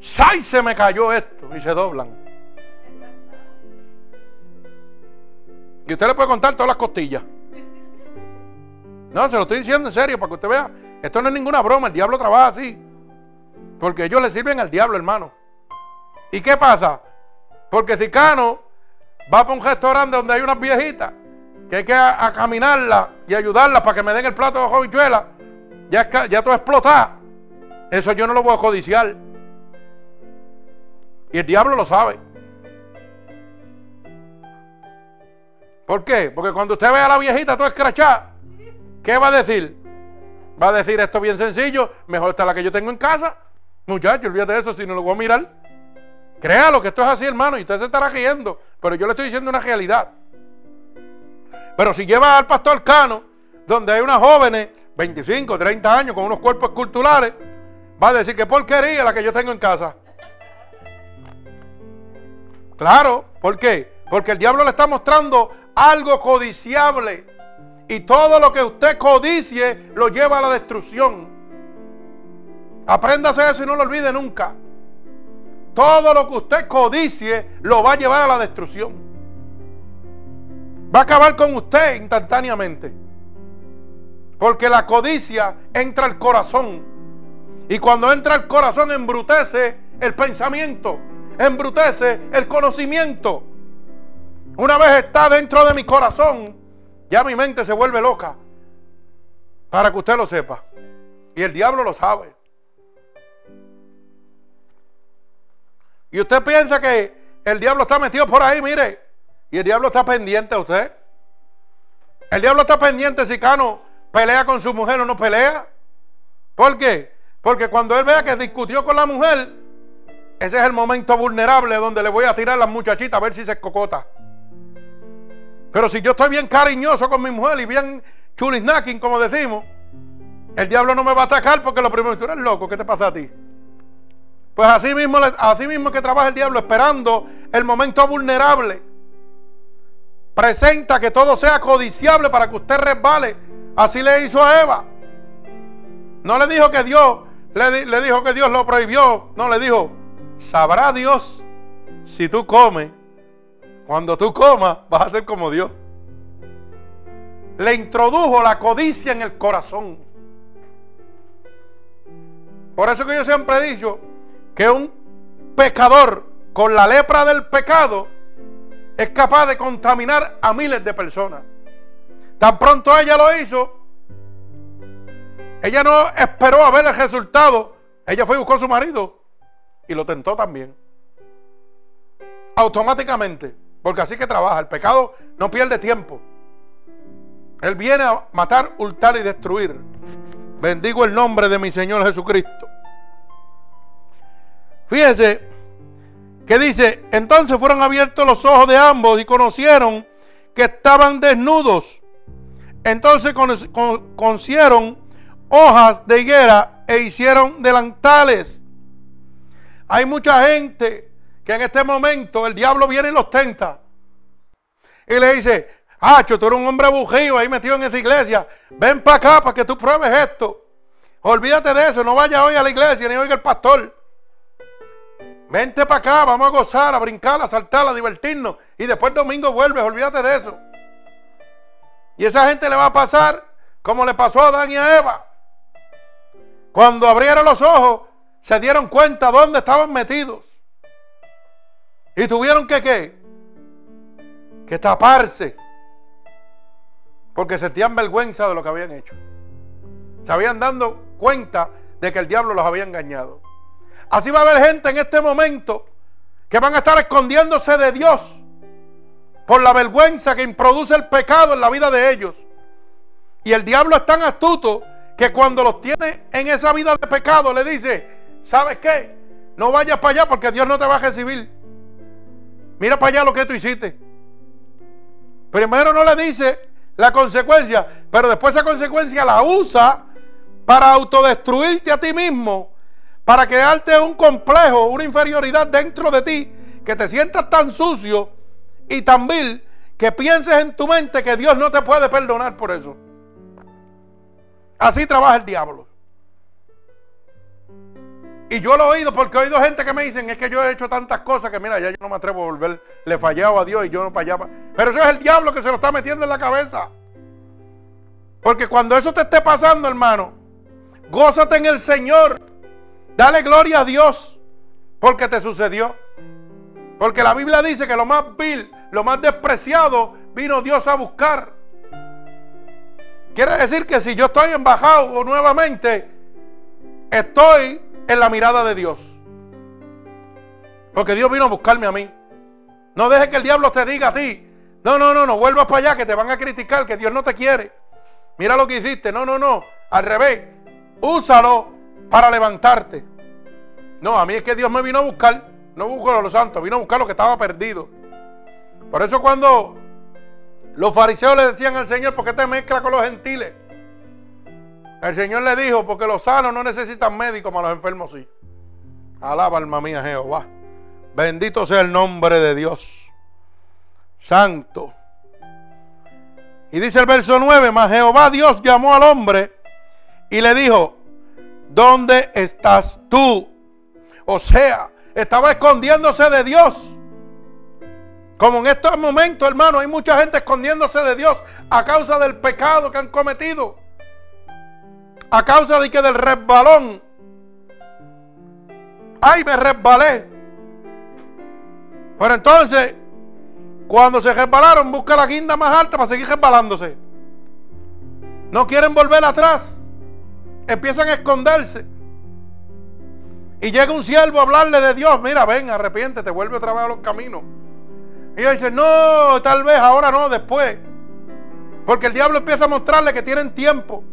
Speaker 1: ¡sai! Se me cayó esto y se doblan. Y usted le puede contar todas las costillas. No, se lo estoy diciendo en serio para que usted vea. Esto no es ninguna broma, el diablo trabaja así. Porque ellos le sirven al diablo, hermano. ¿Y qué pasa? Porque si Cano va para un restaurante donde hay unas viejitas, que hay que a, caminarla y ayudarla para que me den el plato de jovichuela, ya, ya todo explota. Eso yo no lo voy a codiciar. Y el diablo lo sabe. ¿Por qué? Porque cuando usted ve a la viejita todo escrachada, ¿qué va a decir? Va a decir esto bien sencillo, mejor está la que yo tengo en casa. Muchacho, olvídate de eso si no lo voy a mirar. Créalo que esto es así, hermano, y usted se estará riendo, pero yo le estoy diciendo una realidad. Pero si lleva al pastor Cano, donde hay unas jóvenes, 25, 30 años, con unos cuerpos esculturales, va a decir que porquería la que yo tengo en casa. Claro, ¿por qué? Porque el diablo le está mostrando algo codiciable. Y todo lo que usted codicie lo lleva a la destrucción. Apréndase eso y no lo olvide nunca. Todo lo que usted codicie lo va a llevar a la destrucción. Va a acabar con usted instantáneamente. Porque la codicia entra al corazón. Y cuando entra al corazón embrutece el pensamiento, embrutece el conocimiento. Una vez está dentro de mi corazón, ya mi mente se vuelve loca. Para que usted lo sepa. Y el diablo lo sabe. Y usted piensa que el diablo está metido por ahí, mire. Y el diablo está pendiente a usted. El diablo está pendiente si Cano pelea con su mujer o no pelea. ¿Por qué? Porque cuando él vea que discutió con la mujer, ese es el momento vulnerable donde le voy a tirar a la muchachita a ver si se escocota. Pero si yo estoy bien cariñoso con mi mujer y bien chulisnacking, como decimos, el diablo no me va a atacar porque lo primero, tú eres loco, ¿qué te pasa a ti? Pues así mismo, así mismo que trabaja el diablo esperando el momento vulnerable. Presenta que todo sea codiciable para que usted resbale. Así le hizo a Eva. No le dijo que Dios, le, le dijo que Dios lo prohibió. No, le dijo, sabrá Dios si tú comes. Cuando tú comas, vas a ser como Dios. Le introdujo la codicia en el corazón. Por eso que yo siempre he dicho, que un pecador con la lepra del pecado es capaz de contaminar a miles de personas. Tan pronto ella lo hizo, ella no esperó a ver el resultado. Ella fue y buscó a su marido y lo tentó también. Automáticamente, porque así que trabaja. El pecado no pierde tiempo. Él viene a matar, hurtar y destruir. Bendigo el nombre de mi Señor Jesucristo. Fíjese que dice, entonces fueron abiertos los ojos de ambos y conocieron que estaban desnudos. Entonces concieron hojas de higuera e hicieron delantales. Hay mucha gente que en este momento el diablo viene y los tenta. Y le dice, Hacho, tú eres un hombre bujío ahí metido en esa iglesia. Ven para acá para que tú pruebes esto. Olvídate de eso, no vaya hoy a la iglesia ni oiga el pastor. Vente para acá, vamos a gozar, a brincar, a saltar, a divertirnos. Y después domingo vuelves, olvídate de eso. Y esa gente le va a pasar como le pasó a Adán y a Eva. Cuando abrieron los ojos, se dieron cuenta dónde estaban metidos. Y tuvieron que qué? Que taparse. Porque sentían vergüenza de lo que habían hecho. Se habían dado cuenta de que el diablo los había engañado. Así va a haber gente en este momento que van a estar escondiéndose de Dios por la vergüenza que introduce el pecado en la vida de ellos. Y el diablo es tan astuto que cuando los tiene en esa vida de pecado le dice, ¿sabes qué? No vayas para allá porque Dios no te va a recibir. Mira para allá lo que tú hiciste. Primero no le dice la consecuencia, pero después esa consecuencia la usa para autodestruirte a ti mismo para crearte un complejo, una inferioridad dentro de ti, que te sientas tan sucio y tan vil que pienses en tu mente que Dios no te puede perdonar por eso. Así trabaja el diablo. Y yo lo he oído porque he oído gente que me dicen, es que yo he hecho tantas cosas que mira, ya yo no me atrevo a volver, le he fallado a Dios y yo no allá. Pero eso es el diablo que se lo está metiendo en la cabeza. Porque cuando eso te esté pasando, hermano, gózate en el Señor. Dale gloria a Dios porque te sucedió. Porque la Biblia dice que lo más vil, lo más despreciado, vino Dios a buscar. Quiere decir que si yo estoy embajado nuevamente, estoy en la mirada de Dios. Porque Dios vino a buscarme a mí. No dejes que el diablo te diga a ti. No, no, no, no vuelvas para allá que te van a criticar, que Dios no te quiere. Mira lo que hiciste. No, no, no. Al revés. Úsalo para levantarte. No, a mí es que Dios me vino a buscar. No busco a los santos, vino a buscar lo que estaba perdido. Por eso cuando los fariseos le decían al Señor, ¿por qué te mezclas con los gentiles? El Señor le dijo, porque los sanos no necesitan médicos, como los enfermos sí. Alaba alma mía Jehová. Bendito sea el nombre de Dios. Santo. Y dice el verso 9, mas Jehová Dios llamó al hombre y le dijo, ¿dónde estás tú? O sea, estaba escondiéndose de Dios. Como en estos momentos, hermano, hay mucha gente escondiéndose de Dios a causa del pecado que han cometido. A causa de que del resbalón. Ay, me resbalé. Pero entonces, cuando se resbalaron, busca la guinda más alta para seguir resbalándose. No quieren volver atrás. Empiezan a esconderse. Y llega un siervo a hablarle de Dios. Mira, ven, arrepiéntete, vuelve otra vez a los caminos. Y ella dice, no, tal vez ahora no, después. Porque el diablo empieza a mostrarle que tienen tiempo.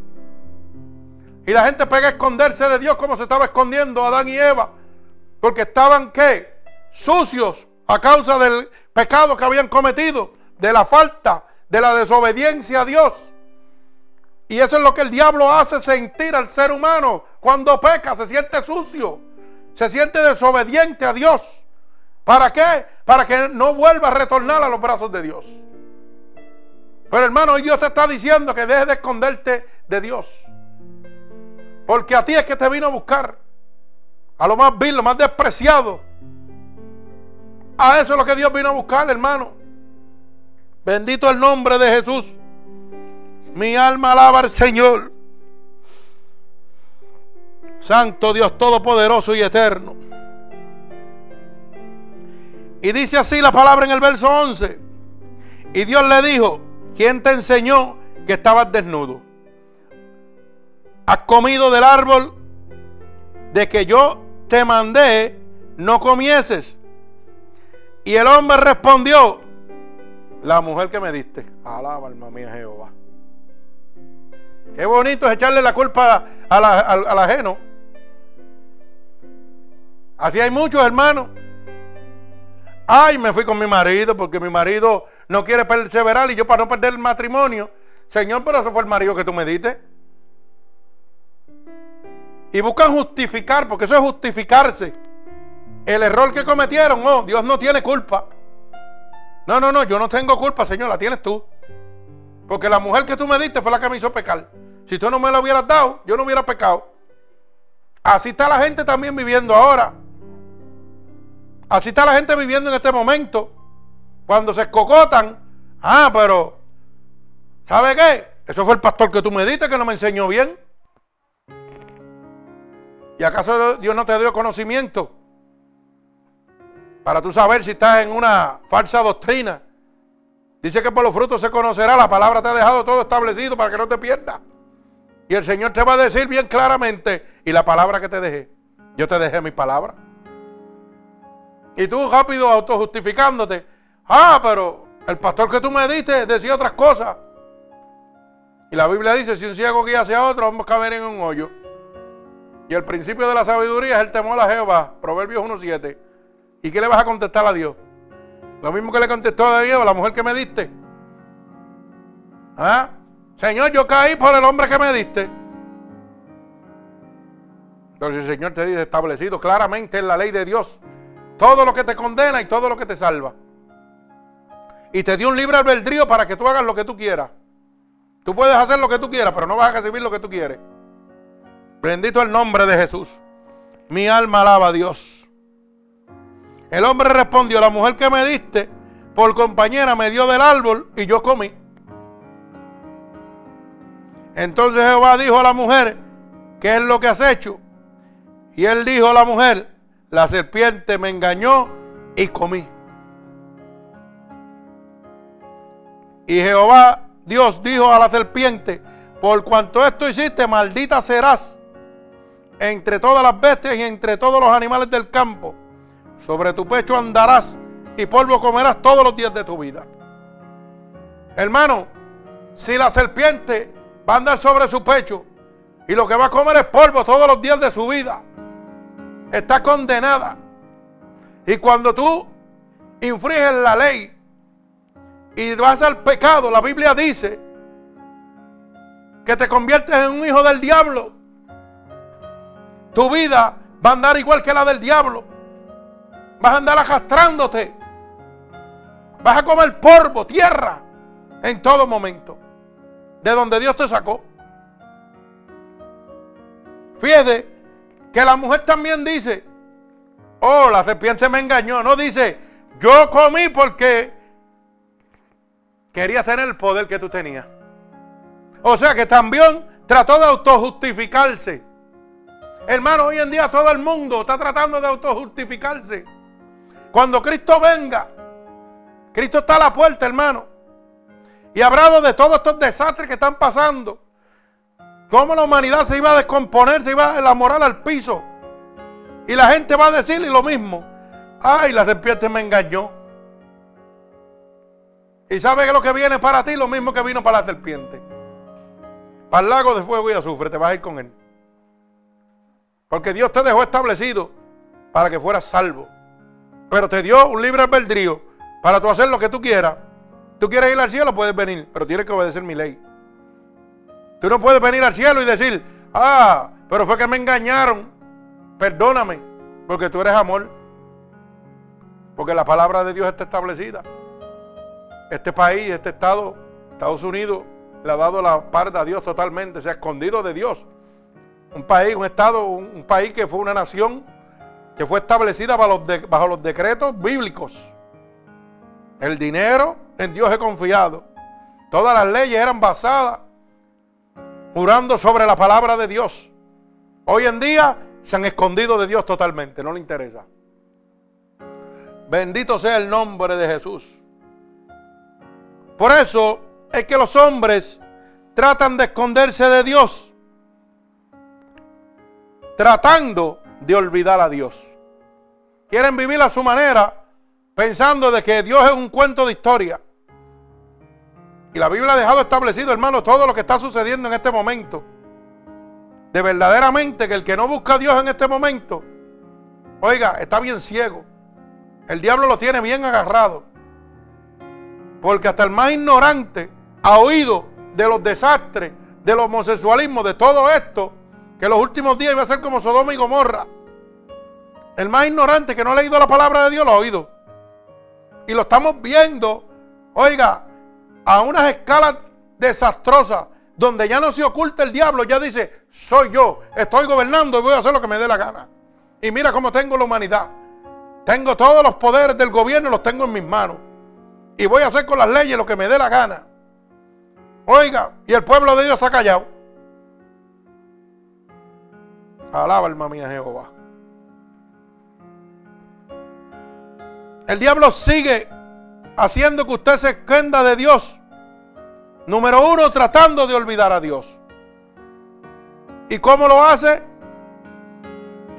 Speaker 1: Y la gente pega a esconderse de Dios como se estaba escondiendo Adán y Eva. Porque estaban, ¿qué? Sucios a causa del pecado que habían cometido, de la falta, de la desobediencia a Dios. Y eso es lo que el diablo hace sentir al ser humano cuando peca, se siente sucio, se siente desobediente a Dios. ¿Para qué? Para que no vuelva a retornar a los brazos de Dios. Pero hermano, hoy Dios te está diciendo que dejes de esconderte de Dios. Porque a ti es que te vino a buscar. A lo más vil, lo más despreciado. A eso es lo que Dios vino a buscar, hermano. Bendito el nombre de Jesús. Mi alma alaba al Señor. Santo Dios Todopoderoso y Eterno. Y dice así la palabra en el verso 11. Y Dios le dijo, ¿quién te enseñó que estabas desnudo? ¿Has comido del árbol de que yo te mandé, no comieses? Y el hombre respondió, la mujer que me diste. Alaba alma mía Jehová. Qué bonito es echarle la culpa al ajeno. Así hay muchos hermanos Ay, me fui con mi marido porque mi marido no quiere perseverar y yo para no perder el matrimonio. Señor, pero ese fue el marido que tú me diste. Y buscan justificar, porque eso es justificarse. El error que cometieron, oh, Dios no tiene culpa. No, no, no, yo no tengo culpa, Señor, la tienes tú. Porque la mujer que tú me diste fue la que me hizo pecar. Si tú no me la hubieras dado, yo no hubiera pecado. Así está la gente también viviendo ahora. Así está la gente viviendo en este momento. Cuando se escocotan, ah, pero, ¿sabe qué? Eso fue el pastor que tú me diste que no me enseñó bien. ¿Y acaso Dios no te dio conocimiento? Para tú saber si estás en una falsa doctrina. Dice que por los frutos se conocerá. La palabra te ha dejado todo establecido para que no te pierdas. Y el Señor te va a decir bien claramente, y la palabra que te dejé, yo te dejé mi palabra. Y tú rápido autojustificándote. Ah, pero el pastor que tú me diste decía otras cosas. Y la Biblia dice, si un ciego guía hacia otro, vamos a en un hoyo. Y el principio de la sabiduría es el temor a Jehová. Proverbios 1.7. ¿Y qué le vas a contestar a Dios? Lo mismo que le contestó a a la mujer que me diste. ¿Ah? Señor, yo caí por el hombre que me diste. Entonces el Señor te dice establecido claramente en la ley de Dios todo lo que te condena y todo lo que te salva. Y te dio un libre albedrío para que tú hagas lo que tú quieras. Tú puedes hacer lo que tú quieras, pero no vas a recibir lo que tú quieres. Bendito el nombre de Jesús. Mi alma alaba a Dios. El hombre respondió, la mujer que me diste por compañera me dio del árbol y yo comí. Entonces Jehová dijo a la mujer, ¿qué es lo que has hecho? Y él dijo a la mujer, la serpiente me engañó y comí. Y Jehová Dios dijo a la serpiente, por cuanto esto hiciste, maldita serás entre todas las bestias y entre todos los animales del campo. Sobre tu pecho andarás y polvo comerás todos los días de tu vida. Hermano, si la serpiente va a andar sobre su pecho y lo que va a comer es polvo todos los días de su vida, está condenada. Y cuando tú infringes la ley y vas al pecado, la Biblia dice que te conviertes en un hijo del diablo. Tu vida va a andar igual que la del diablo. Vas a andar arrastrándote. Vas a comer polvo, tierra, en todo momento. De donde Dios te sacó. Fíjate que la mujer también dice, oh, la serpiente me engañó. No dice, yo comí porque quería tener el poder que tú tenías. O sea que también trató de autojustificarse. Hermano, hoy en día todo el mundo está tratando de autojustificarse. Cuando Cristo venga, Cristo está a la puerta, hermano. Y hablado de todos estos desastres que están pasando. Cómo la humanidad se iba a descomponer, se iba a la moral al piso. Y la gente va a decirle lo mismo. Ay, la serpiente me engañó. Y sabe que lo que viene para ti lo mismo que vino para la serpiente. Para el lago de fuego y azufre, te vas a ir con él. Porque Dios te dejó establecido para que fueras salvo. Pero te dio un libre albedrío para tú hacer lo que tú quieras. Tú quieres ir al cielo, puedes venir, pero tienes que obedecer mi ley. Tú no puedes venir al cielo y decir, ah, pero fue que me engañaron. Perdóname, porque tú eres amor. Porque la palabra de Dios está establecida. Este país, este estado, Estados Unidos, le ha dado la parte a Dios totalmente, se ha escondido de Dios. Un país, un estado, un, país que fue una nación que fue establecida bajo los, bajo los decretos bíblicos. El dinero en Dios he confiado. Todas las leyes eran basadas jurando sobre la palabra de Dios. Hoy en día se han escondido de Dios totalmente, no le interesa. Bendito sea el nombre de Jesús. Por eso es que los hombres tratan de esconderse de Dios tratando de olvidar a Dios. Quieren vivir a su manera, pensando de que Dios es un cuento de historia. Y la Biblia ha dejado establecido, hermano, todo lo que está sucediendo en este momento. De verdaderamente que el que no busca a Dios en este momento, oiga, está bien ciego. El diablo lo tiene bien agarrado. Porque hasta el más ignorante ha oído de los desastres, del homosexualismo, de todo esto que los últimos días iba a ser como Sodoma y Gomorra. El más ignorante que no ha leído la palabra de Dios lo ha oído. Y lo estamos viendo, oiga, a unas escalas desastrosas, donde ya no se oculta el diablo, ya dice, soy yo, estoy gobernando y voy a hacer lo que me dé la gana. Y mira cómo tengo la humanidad. Tengo todos los poderes del gobierno, los tengo en mis manos. Y voy a hacer con las leyes lo que me dé la gana. Oiga, y el pueblo de Dios está callado. Alaba alma mía Jehová. El diablo sigue haciendo que usted se esquenda de Dios. Número uno, tratando de olvidar a Dios. ¿Y cómo lo hace?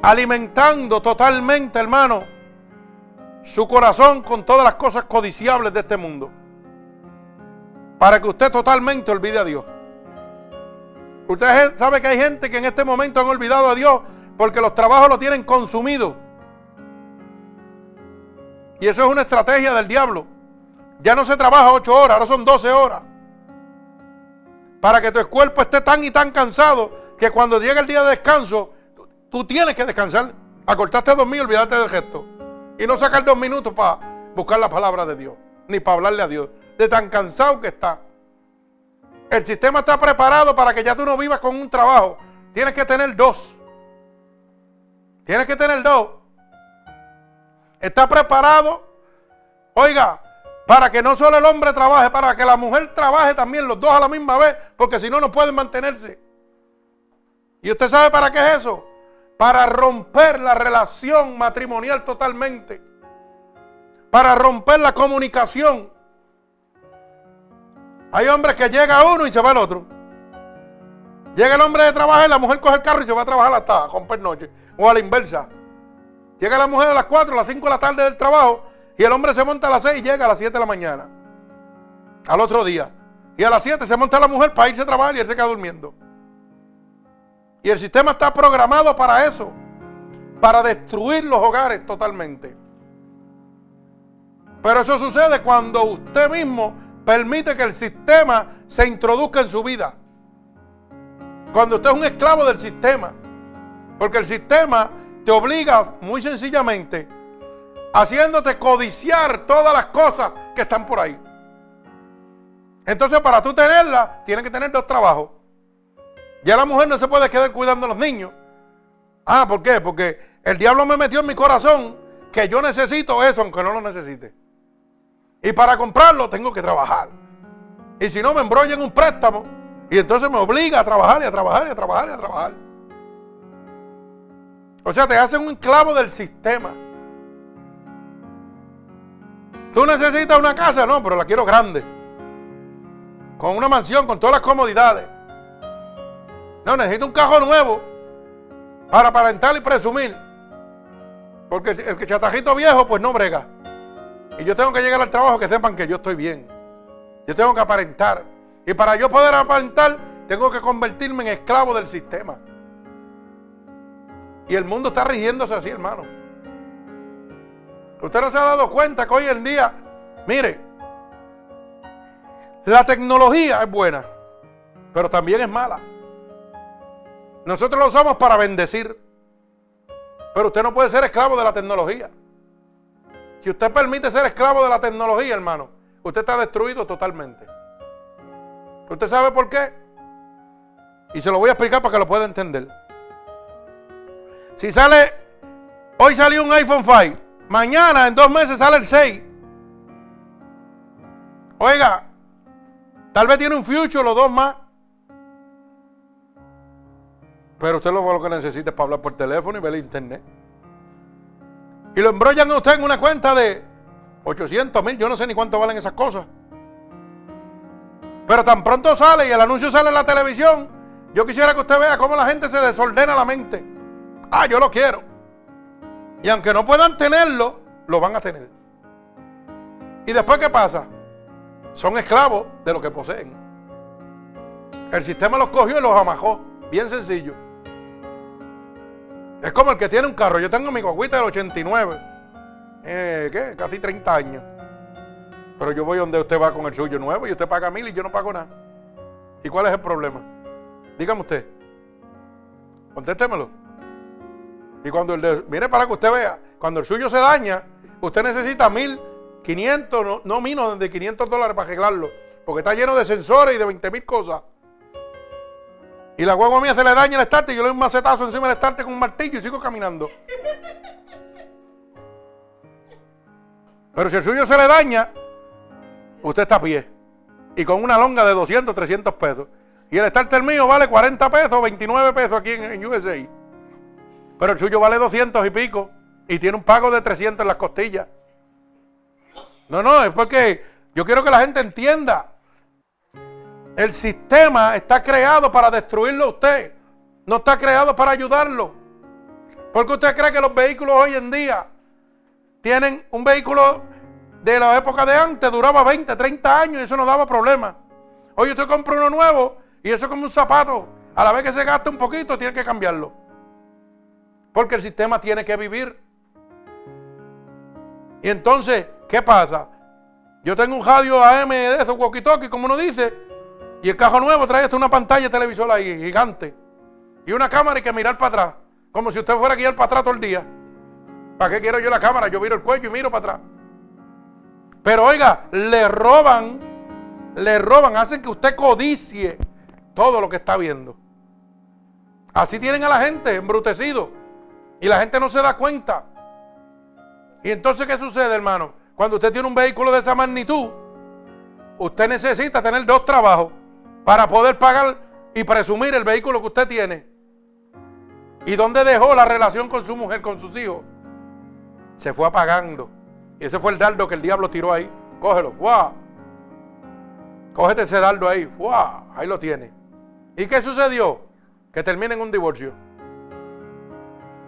Speaker 1: Alimentando totalmente, hermano, su corazón con todas las cosas codiciables de este mundo. Para que usted totalmente olvide a Dios. Usted sabe que hay gente que en este momento han olvidado a Dios porque los trabajos lo tienen consumido. Y eso es una estrategia del diablo. Ya no se trabaja ocho horas, ahora son 12 horas. Para que tu cuerpo esté tan y tan cansado que cuando llegue el día de descanso, tú tienes que descansar. Acortaste a dormir y olvidarte del gesto. Y no sacar dos minutos para buscar la palabra de Dios, ni para hablarle a Dios. De tan cansado que está. El sistema está preparado para que ya tú no vivas con un trabajo. Tienes que tener dos. Tienes que tener dos. Está preparado, oiga, para que no solo el hombre trabaje, para que la mujer trabaje también los dos a la misma vez, porque si no, no pueden mantenerse. ¿Y usted sabe para qué es eso? Para romper la relación matrimonial totalmente. Para romper la comunicación. Hay hombres que llega uno y se va el otro. Llega el hombre de trabajar y la mujer coge el carro y se va a trabajar hasta comprar noche. O a la inversa. Llega la mujer a las 4, a las 5 de la tarde del trabajo y el hombre se monta a las 6 y llega a las 7 de la mañana. Al otro día. Y a las 7 se monta la mujer para irse a trabajar y él se queda durmiendo. Y el sistema está programado para eso. Para destruir los hogares totalmente. Pero eso sucede cuando usted mismo permite que el sistema se introduzca en su vida. Cuando usted es un esclavo del sistema. Porque el sistema te obliga muy sencillamente haciéndote codiciar todas las cosas que están por ahí. Entonces para tú tenerla, tienes que tener dos trabajos. Ya la mujer no se puede quedar cuidando a los niños. Ah, ¿por qué? Porque El diablo me metió en mi corazón que yo necesito eso aunque no lo necesite. Y para comprarlo tengo que trabajar. Y si no me embrollo en un préstamo y entonces me obliga a trabajar y a trabajar y a trabajar y a trabajar. O sea, te hacen un clavo del sistema. Tú necesitas una casa, no, pero la quiero grande. Con una mansión, con todas las comodidades. No, necesito un cajón nuevo para aparentar y presumir. Porque el que chatajito viejo, pues no brega. Y yo tengo que llegar al trabajo que sepan que yo estoy bien. Yo tengo que aparentar. Y para yo poder aparentar, tengo que convertirme en esclavo del sistema. Y el mundo está rigiéndose así, hermano. Usted no se ha dado cuenta que hoy en día, mire, la tecnología es buena, pero también es mala. Nosotros lo usamos para bendecir, pero usted no puede ser esclavo de la tecnología. Si usted permite ser esclavo de la tecnología, hermano, usted está destruido totalmente. ¿Usted sabe por qué? Y se lo voy a explicar para que lo pueda entender. Si sale, hoy salió un iPhone 5, mañana en dos meses sale el 6. Oiga, tal vez tiene un future los dos más. Pero usted lo, que necesita es para hablar por teléfono y ver el internet. Y lo embrollan a usted en una cuenta de 800 mil, yo no sé ni cuánto valen esas cosas. Pero tan pronto sale y el anuncio sale en la televisión, yo quisiera que usted vea cómo la gente se desordena la mente. Ah, yo lo quiero. Y aunque no puedan tenerlo, lo van a tener. ¿Y después qué pasa? Son esclavos de lo que poseen. El sistema los cogió y los amajó. Bien sencillo. Es como el que tiene un carro. Yo tengo mi guaguita del 89. Eh, ¿Qué? Casi 30 años. Pero yo voy donde usted va con el suyo nuevo y usted paga mil y yo no pago nada. ¿Y cuál es el problema? Dígame usted. Contéstemelo. Y cuando el de, mire para que usted vea, cuando el suyo se daña, usted necesita mil, quinientos, no, no menos de 500 dólares para arreglarlo. Porque está lleno de sensores y de 20 mil cosas. Y la guagua mía se le daña el estarte y yo le doy un macetazo encima del estarte con un martillo y sigo caminando. Pero si el suyo se le daña, usted está a pie. Y con una longa de 200, 300 pesos. Y el starter mío vale 40 pesos, 29 pesos aquí en, USA. Pero el suyo vale 200 y pico. Y tiene un pago de 300 en las costillas. No, no, es porque yo quiero que la gente entienda. El sistema está creado para destruirlo a usted. No está creado para ayudarlo. Porque usted cree que los vehículos hoy en día tienen un vehículo de la época de antes duraba 20, 30 años y eso no daba problema. Hoy usted compra uno nuevo y eso es como un zapato. A la vez que se gasta un poquito, tiene que cambiarlo. Porque el sistema tiene que vivir. Y entonces, ¿qué pasa? Yo tengo un radio AM de esos walkie-talkie, como uno dice, y el cajo nuevo trae hasta una pantalla televisora ahí, gigante. Y una cámara y que mirar para atrás. Como si usted fuera a guiar para atrás todo el día. ¿Para qué quiero yo la cámara? Yo miro el cuello y miro para atrás. Pero oiga, le roban, le roban, hacen que usted codicie todo lo que está viendo. Así tienen a la gente embrutecido. Y la gente no se da cuenta. Y entonces, ¿qué sucede, hermano? Cuando usted tiene un vehículo de esa magnitud, usted necesita tener dos trabajos para poder pagar y presumir el vehículo que usted tiene. ¿Y dónde dejó la relación con su mujer, con sus hijos? Se fue apagando. Y ese fue el dardo que el diablo tiró ahí. Cógelo. ¡Fua! Cógete ese dardo ahí. ¡Fua! Ahí lo tiene. ¿Y qué sucedió? Que termina en un divorcio.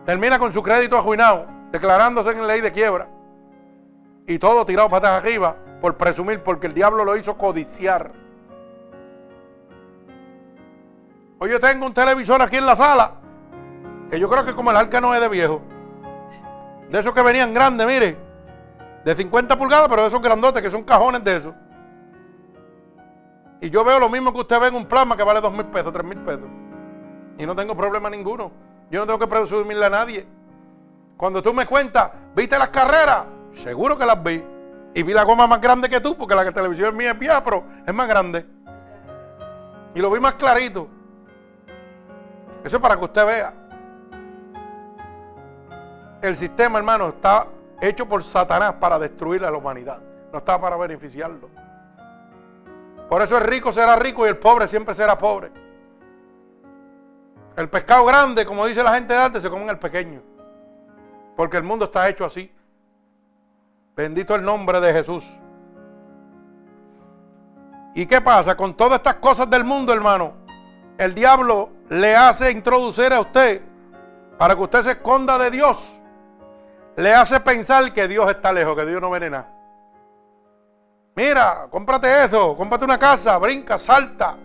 Speaker 1: Termina con su crédito arruinado, declarándose en ley de quiebra. Y todo tirado patas arriba por presumir, porque el diablo lo hizo codiciar. Hoy yo tengo un televisor aquí en la sala, que yo creo que como el arca no es de viejo. De esos que venían grandes, mire de 50 pulgadas, pero esos grandotes que son cajones de esos. Y yo veo lo mismo que usted ve en un plasma que vale 2 mil pesos, 3 mil pesos. Y no tengo problema ninguno. Yo no tengo que presumirle a nadie. Cuando tú me cuentas, ¿viste las carreras? Seguro que las vi. Y vi la goma más grande que tú, porque la televisión mía es vieja, pero es más grande. Y lo vi más clarito. Eso es para que usted vea. el sistema, hermano, está hecho por Satanás para destruir a la humanidad. No está para beneficiarlo. Por eso el rico será rico y el pobre siempre será pobre. El pescado grande, como dice la gente de antes, se come el pequeño. Porque el mundo está hecho así. Bendito el nombre de Jesús. ¿Y qué pasa? Con todas estas cosas del mundo, hermano, el diablo le hace introducir a usted para que usted se esconda de Dios. Le hace pensar que Dios está lejos, que Dios no viene nada. Mira, cómprate eso, cómprate una casa, brinca, salta.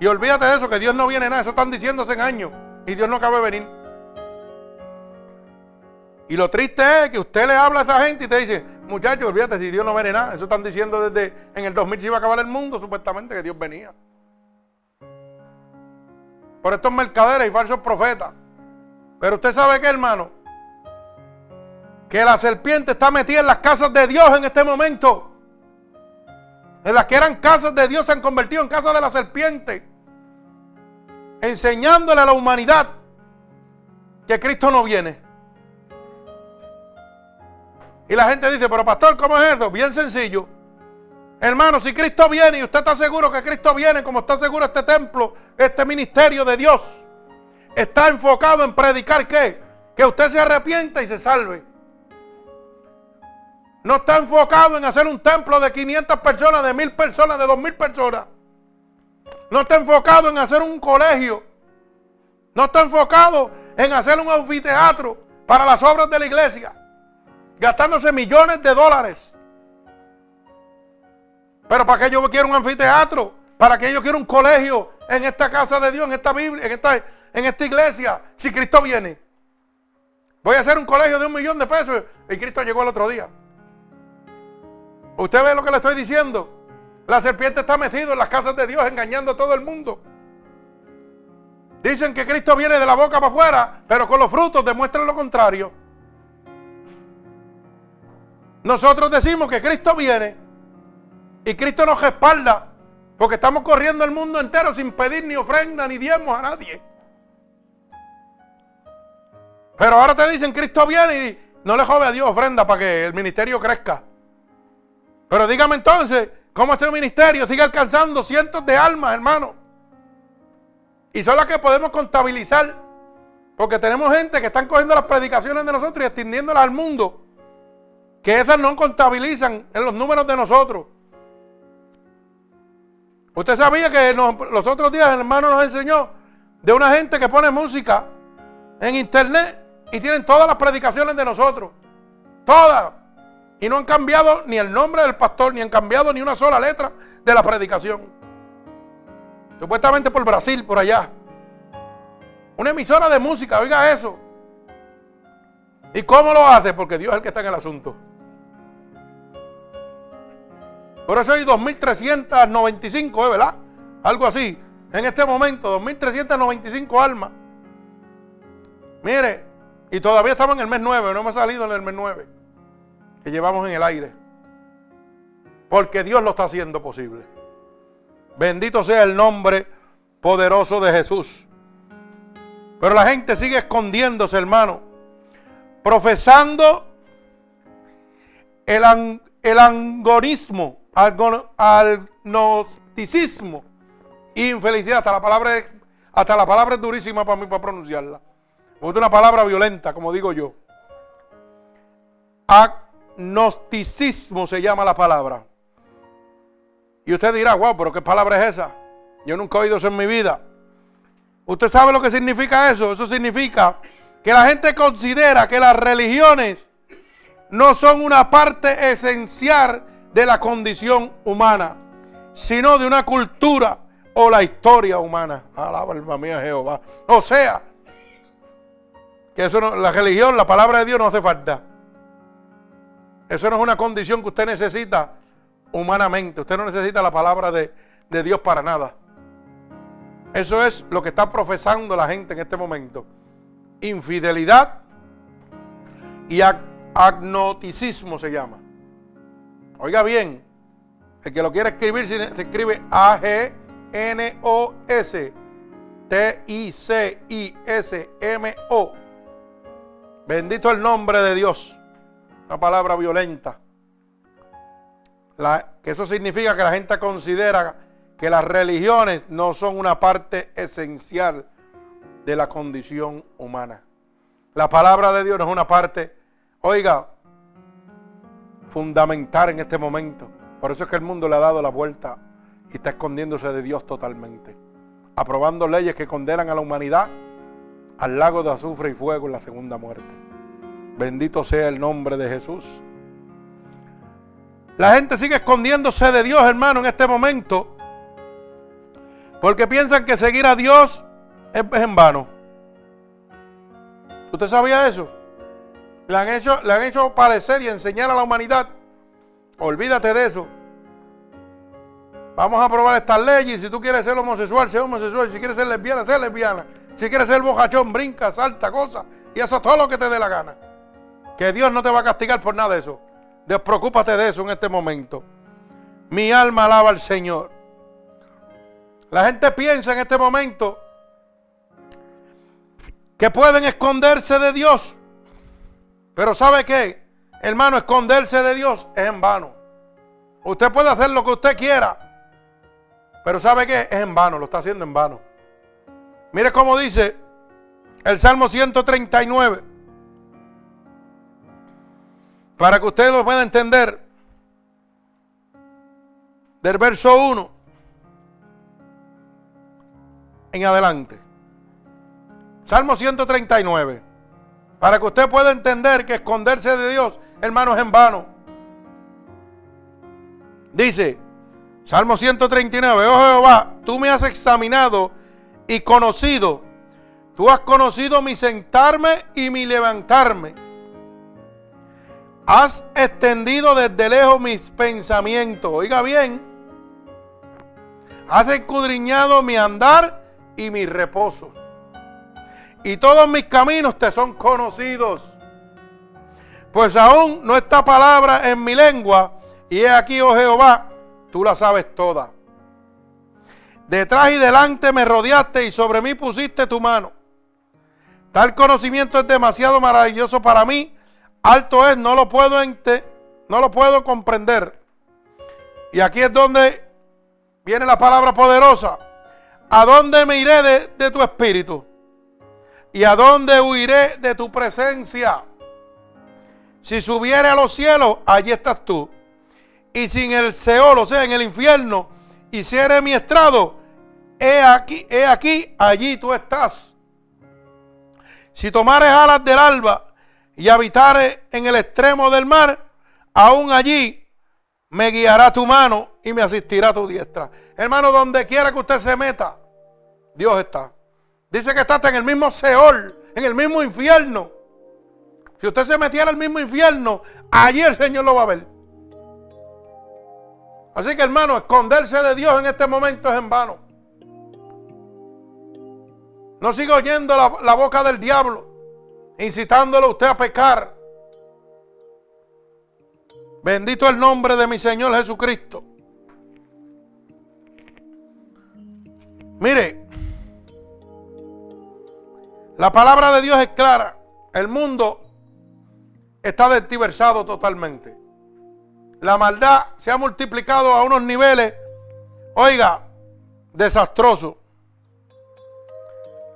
Speaker 1: Y olvídate de eso, que Dios no viene nada. Eso están diciendo hace años. Y Dios no cabe venir. Y lo triste es que usted le habla a esa gente y te dice, muchachos, olvídate si Dios no viene nada. Eso están diciendo desde en el 2000 se iba a acabar el mundo, supuestamente, que Dios venía. Por estos mercaderes y falsos profetas. Pero usted sabe que, hermano, que la serpiente está metida en las casas de Dios en este momento. En las que eran casas de Dios se han convertido en casas de la serpiente. Enseñándole a la humanidad que Cristo no viene. Y la gente dice, pero pastor, ¿cómo es eso? Bien sencillo. Hermano, si Cristo viene y usted está seguro que Cristo viene, como está seguro este templo, este ministerio de Dios, está enfocado en predicar qué? Que usted se arrepienta y se salve. No está enfocado en hacer un templo de 500 personas, de 1000 personas, de 2000 personas. No está enfocado en hacer un colegio. No está enfocado en hacer un anfiteatro para las obras de la iglesia gastándose millones de dólares. Pero ¿para qué yo quiero un anfiteatro? ¿Para qué yo quiero un colegio en esta casa de Dios, en esta Biblia, en esta, en esta iglesia, si Cristo viene? Voy a hacer un colegio de un millón de pesos y Cristo llegó el otro día. ¿Usted ve lo que le estoy diciendo? La serpiente está metido en las casas de Dios engañando a todo el mundo. Dicen que Cristo viene de la boca para afuera, pero con los frutos demuestran lo contrario. Nosotros decimos que Cristo viene y Cristo nos respalda porque estamos corriendo el mundo entero sin pedir ni ofrenda ni diezmos a nadie. Pero ahora te dicen Cristo viene y no le jode a Dios ofrenda para que el ministerio crezca. Pero dígame entonces, ¿cómo este ministerio sigue alcanzando cientos de almas, hermano? Y son las que podemos contabilizar. Porque tenemos gente que están cogiendo las predicaciones de nosotros y extendiéndolas al mundo que esas no contabilizan en los números de nosotros. Usted sabía que los otros días el hermano nos enseñó de una gente que pone música en internet y tienen todas las predicaciones de nosotros. Todas. Y no han cambiado ni el nombre del pastor, ni han cambiado ni una sola letra de la predicación. Supuestamente por Brasil, por allá. Una emisora de música, oiga eso. ¿Y cómo lo hace? Porque Dios es el que está en el asunto. Por eso hay 2.395, ¿eh? ¿verdad? Algo así. En este momento, 2.395 almas. Mire, y todavía estamos en el mes 9, no hemos salido en el mes 9, que llevamos en el aire. Porque Dios lo está haciendo posible. Bendito sea el nombre poderoso de Jesús. Pero la gente sigue escondiéndose, hermano. Profesando el, el angonismo al infelicidad. Hasta la palabra es, hasta la palabra es durísima para mí para pronunciarla. Es una palabra violenta, como digo yo. Agnosticismo se llama la palabra. Y usted dirá, wow, pero ¿qué palabra es esa? Yo nunca he oído eso en mi vida. ¿Usted sabe lo que significa eso? Eso significa que la gente considera que las religiones no son una parte esencial de la condición humana, sino de una cultura o la historia humana. Alaba alma mía Jehová. O sea, que eso no, la religión, la palabra de Dios no hace falta. Eso no es una condición que usted necesita humanamente. Usted no necesita la palabra de, de Dios para nada. Eso es lo que está profesando la gente en este momento. Infidelidad y agnoticismo se llama. Oiga bien, el que lo quiera escribir se escribe A-G-N-O-S T-I-C-I-S-M-O. Bendito el nombre de Dios. Una palabra violenta. que eso significa que la gente considera que las religiones no son una parte esencial de la condición humana. La palabra de Dios no es una parte, oiga, fundamental en este momento. Por eso es que el mundo le ha dado la vuelta y está escondiéndose de Dios totalmente. Aprobando leyes que condenan a la humanidad al lago de azufre y fuego en la segunda muerte. Bendito sea el nombre de Jesús. La gente sigue escondiéndose de Dios, hermano, en este momento. Porque piensan que seguir a Dios es, en vano. ¿Usted sabía eso? Le han, hecho, le han hecho parecer y enseñar a la humanidad. Olvídate de eso. Vamos a aprobar estas leyes. Si tú quieres ser homosexual, sé homosexual. Si quieres ser lesbiana, sé lesbiana. Si quieres ser bojachón, brinca, salta, cosa. Y haz todo lo que te dé la gana. Que Dios no te va a castigar por nada de eso. Despreocúpate de eso en este momento. Mi alma alaba al Señor. La gente piensa en este momento que pueden esconderse de Dios. Pero ¿sabe qué? Hermano, esconderse de Dios es en vano. Usted puede hacer lo que usted quiera. Pero ¿sabe qué? Es en vano, lo está haciendo en vano. Mire cómo dice el Salmo 139. Para que usted lo pueda entender. Del verso 1 en adelante. Salmo 139. Para que usted pueda entender que esconderse de Dios, hermano, es en vano. Dice, Salmo 139, oh Jehová, tú me has examinado y conocido. Tú has conocido mi sentarme y mi levantarme. Has extendido desde lejos mis pensamientos. Oiga bien. Has escudriñado mi andar y mi reposo. Y todos mis caminos te son conocidos. Pues aún no está palabra en mi lengua. Y he aquí, oh Jehová, tú la sabes toda. Detrás y delante me rodeaste y sobre mí pusiste tu mano. Tal conocimiento es demasiado maravilloso para mí. Alto es, no lo puedo ente, no lo puedo comprender. Y aquí es donde viene la palabra poderosa. ¿A dónde me iré de, tu espíritu? ¿Y a dónde huiré de tu presencia? Si subiere a los cielos, allí estás tú. Y sin el Seol, o sea, en el infierno, hiciere mi estrado, he aquí, he aquí, allí tú estás. Si tomares alas del alba y habitares en el extremo del mar, aún allí me guiará tu mano y me asistirá tu diestra. Hermano, donde quiera que usted se meta, Dios está. Dice que está en el mismo Seol, en el mismo infierno. Si usted se metiera al mismo infierno, allí el Señor lo va a ver. Así que hermano, esconderse de Dios en este momento es en vano. No siga oyendo la, la boca del diablo, incitándolo a usted a pecar. Bendito el nombre de mi Señor Jesucristo. Mire, la palabra de Dios es clara. El mundo está desdiversado totalmente. La maldad se ha multiplicado a unos niveles, oiga, desastrosos.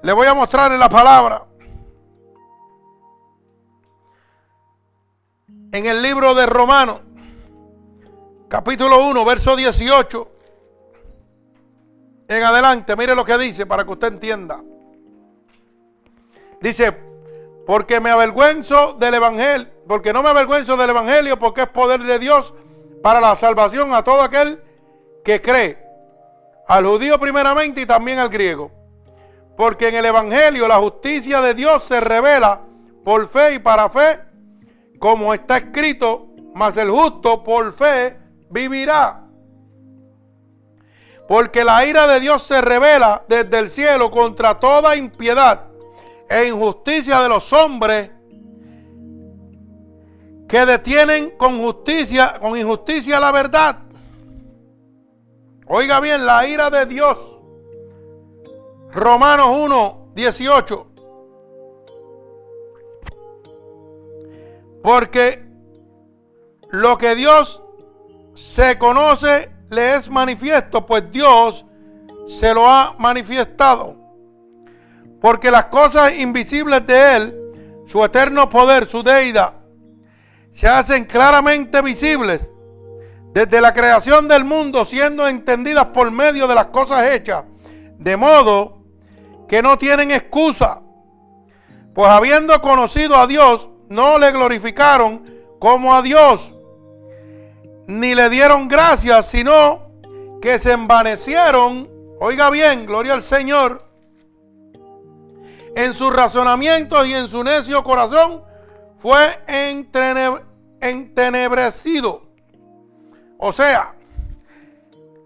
Speaker 1: Le voy a mostrar en la palabra. En el libro de Romanos, capítulo 1, verso 18 en adelante, mire lo que dice para que usted entienda. Dice, porque me avergüenzo del Evangelio, porque no me avergüenzo del Evangelio, porque es poder de Dios para la salvación a todo aquel que cree, al judío primeramente y también al griego. Porque en el Evangelio la justicia de Dios se revela por fe y para fe, como está escrito, mas el justo por fe vivirá. Porque la ira de Dios se revela desde el cielo contra toda impiedad e injusticia de los hombres que detienen con justicia, con injusticia la verdad. Oiga bien, la ira de Dios. Romanos 1, 18. Porque lo que Dios se conoce le es manifiesto, pues Dios se lo ha manifestado. Porque las cosas invisibles de Él, su eterno poder, su deidad, se hacen claramente visibles desde la creación del mundo, siendo entendidas por medio de las cosas hechas, de modo que no tienen excusa. Pues habiendo conocido a Dios, no le glorificaron como a Dios, ni le dieron gracias, sino que se envanecieron, oiga bien, gloria al Señor, en sus razonamientos y en su necio corazón fue entenebrecido. O sea,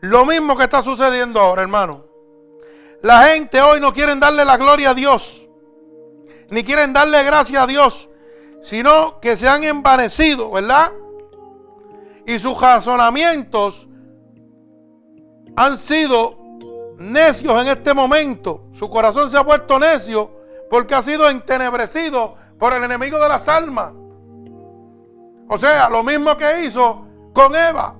Speaker 1: lo mismo que está sucediendo ahora, hermano. La gente hoy no quieren darle la gloria a Dios, ni quieren darle gracias a Dios, sino que se han envanecido, ¿verdad? Y sus razonamientos han sido necios en este momento. Su corazón se ha vuelto necio porque ha sido entenebrecido por el enemigo de las almas. O sea, lo mismo que hizo con Eva.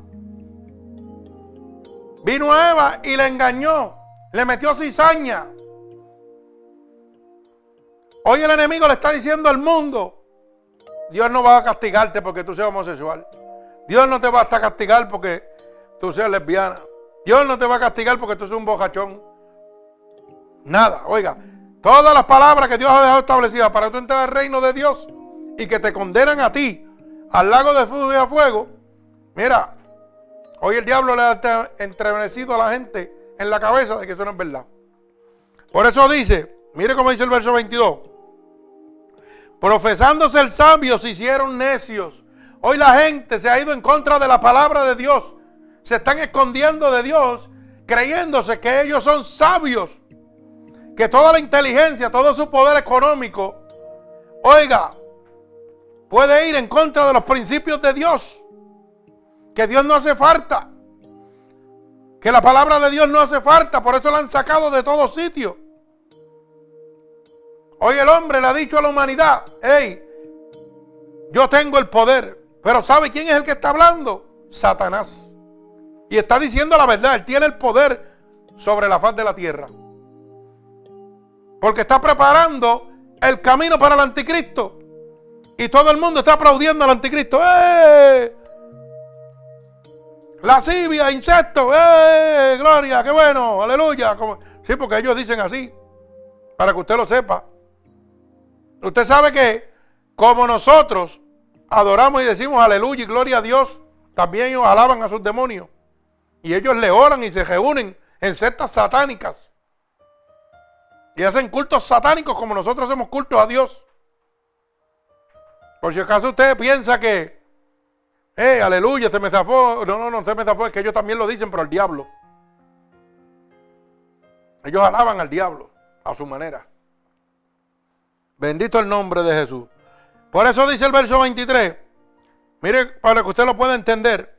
Speaker 1: Vino a Eva y le engañó, le metió cizaña. Hoy el enemigo le está diciendo al mundo, Dios no va a castigarte porque tú seas homosexual. Dios no te va a castigar porque tú seas lesbiana. Dios no te va a castigar porque tú seas un bojachón. Nada, oiga, todas las palabras que Dios ha dejado establecidas para tú entres al reino de Dios y que te condenan a ti al lago de fuego y a fuego. Mira, hoy el diablo le ha entrevecido a la gente en la cabeza de que eso no es verdad. Por eso dice, mire cómo dice el verso 22. Profesándose el sabio se hicieron necios. Hoy la gente se ha ido en contra de la palabra de Dios se están escondiendo de Dios creyéndose que ellos son sabios, que toda la inteligencia, todo su poder económico, oiga, puede ir en contra de los principios de Dios, que Dios no hace falta, que la palabra de Dios no hace falta, por eso la han sacado de todo sitio. Hoy el hombre le ha dicho a la humanidad, hey, yo tengo el poder, pero ¿sabe quién es el que está hablando? Satanás. Y está diciendo la verdad. Él tiene el poder sobre la faz de la tierra. Porque está preparando el camino para el anticristo. Y todo el mundo está aplaudiendo al anticristo. ¡Eh! Lascivia, insectos. ¡Eh! Gloria, qué bueno. Aleluya. Sí, porque ellos dicen así. Para que usted lo sepa. Usted sabe que como nosotros adoramos y decimos aleluya y gloria a Dios, también ellos alaban a sus demonios. Y ellos le oran y se reúnen en sectas satánicas. Y hacen cultos satánicos como nosotros hacemos cultos a Dios. Por si acaso usted piensa que, eh, aleluya, se me zafó. No, no, no, se me zafó, es que ellos también lo dicen, pero al diablo. Ellos alaban al diablo a su manera. Bendito el nombre de Jesús. Por eso dice el verso 23. Mire, para que usted lo pueda entender.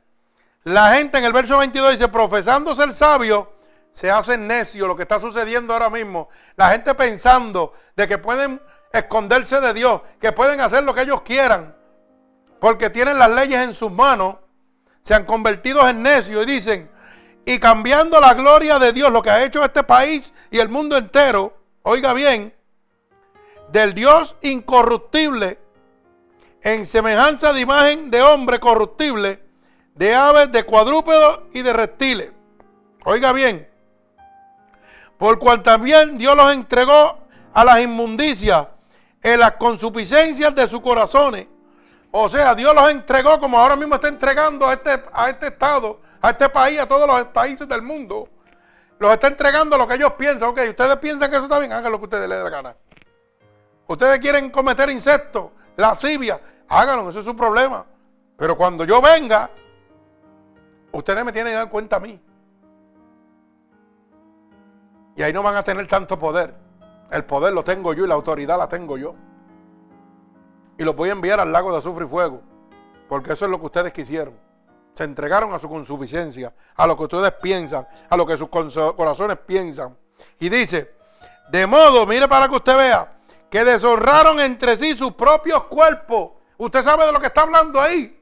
Speaker 1: La gente en el verso 22 dice, profesándose el sabio, se hace necio lo que está sucediendo ahora mismo. La gente pensando de que pueden esconderse de Dios, que pueden hacer lo que ellos quieran, porque tienen las leyes en sus manos, se han convertido en necios y dicen, y cambiando la gloria de Dios, lo que ha hecho este país y el mundo entero, oiga bien, del Dios incorruptible, en semejanza de imagen de hombre corruptible, de aves, de cuadrúpedos y de reptiles. Oiga bien, por cual también Dios los entregó a las inmundicias en las consuficiencias de sus corazones. O sea, Dios los entregó como ahora mismo está entregando a este, a este estado, a este país, a todos los países del mundo. Los está entregando lo que ellos piensan. Ok, ustedes piensan que eso está bien, hagan lo que ustedes les dé la gana. Ustedes quieren cometer insectos, lascivia, háganlo, eso es su problema. Pero cuando yo venga ustedes me tienen que dar cuenta a mí. Y ahí no van a tener tanto poder. El poder lo tengo yo y la autoridad la tengo yo. Y los voy a enviar al lago de azufre y fuego. Porque eso es lo que ustedes quisieron. Se entregaron a su consuficiencia, a lo que ustedes piensan, a lo que sus corazones piensan. Y dice, de modo, mire para que usted vea, que deshonraron entre sí sus propios cuerpos. Usted sabe de lo que está hablando ahí.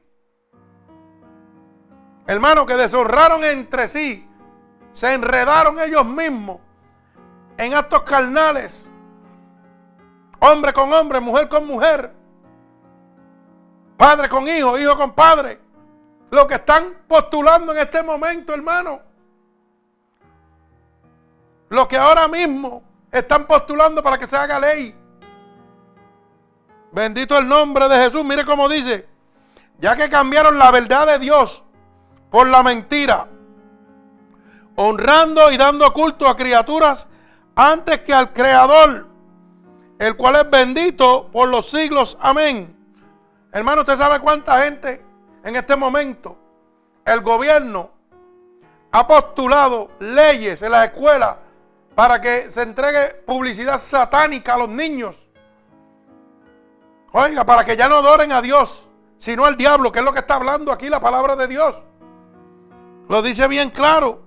Speaker 1: Hermano, que deshonraron entre sí, se enredaron ellos mismos en actos carnales, hombre con hombre, mujer con mujer, padre con hijo, hijo con padre. Lo que están postulando en este momento, hermano. Lo que ahora mismo están postulando para que se haga ley. Bendito el nombre de Jesús. Mire cómo dice. Ya que cambiaron la verdad de Dios por la mentira. Honrando y dando culto a criaturas antes que al Creador. El cual es bendito por los siglos. Amén. Hermano, ¿usted sabe cuánta gente en este momento el gobierno ha postulado leyes en las escuelas para que se entregue publicidad satánica a los niños? Oiga, para que ya no adoren a Dios, sino al diablo, que es lo que está hablando aquí la palabra de Dios. Lo dice bien claro.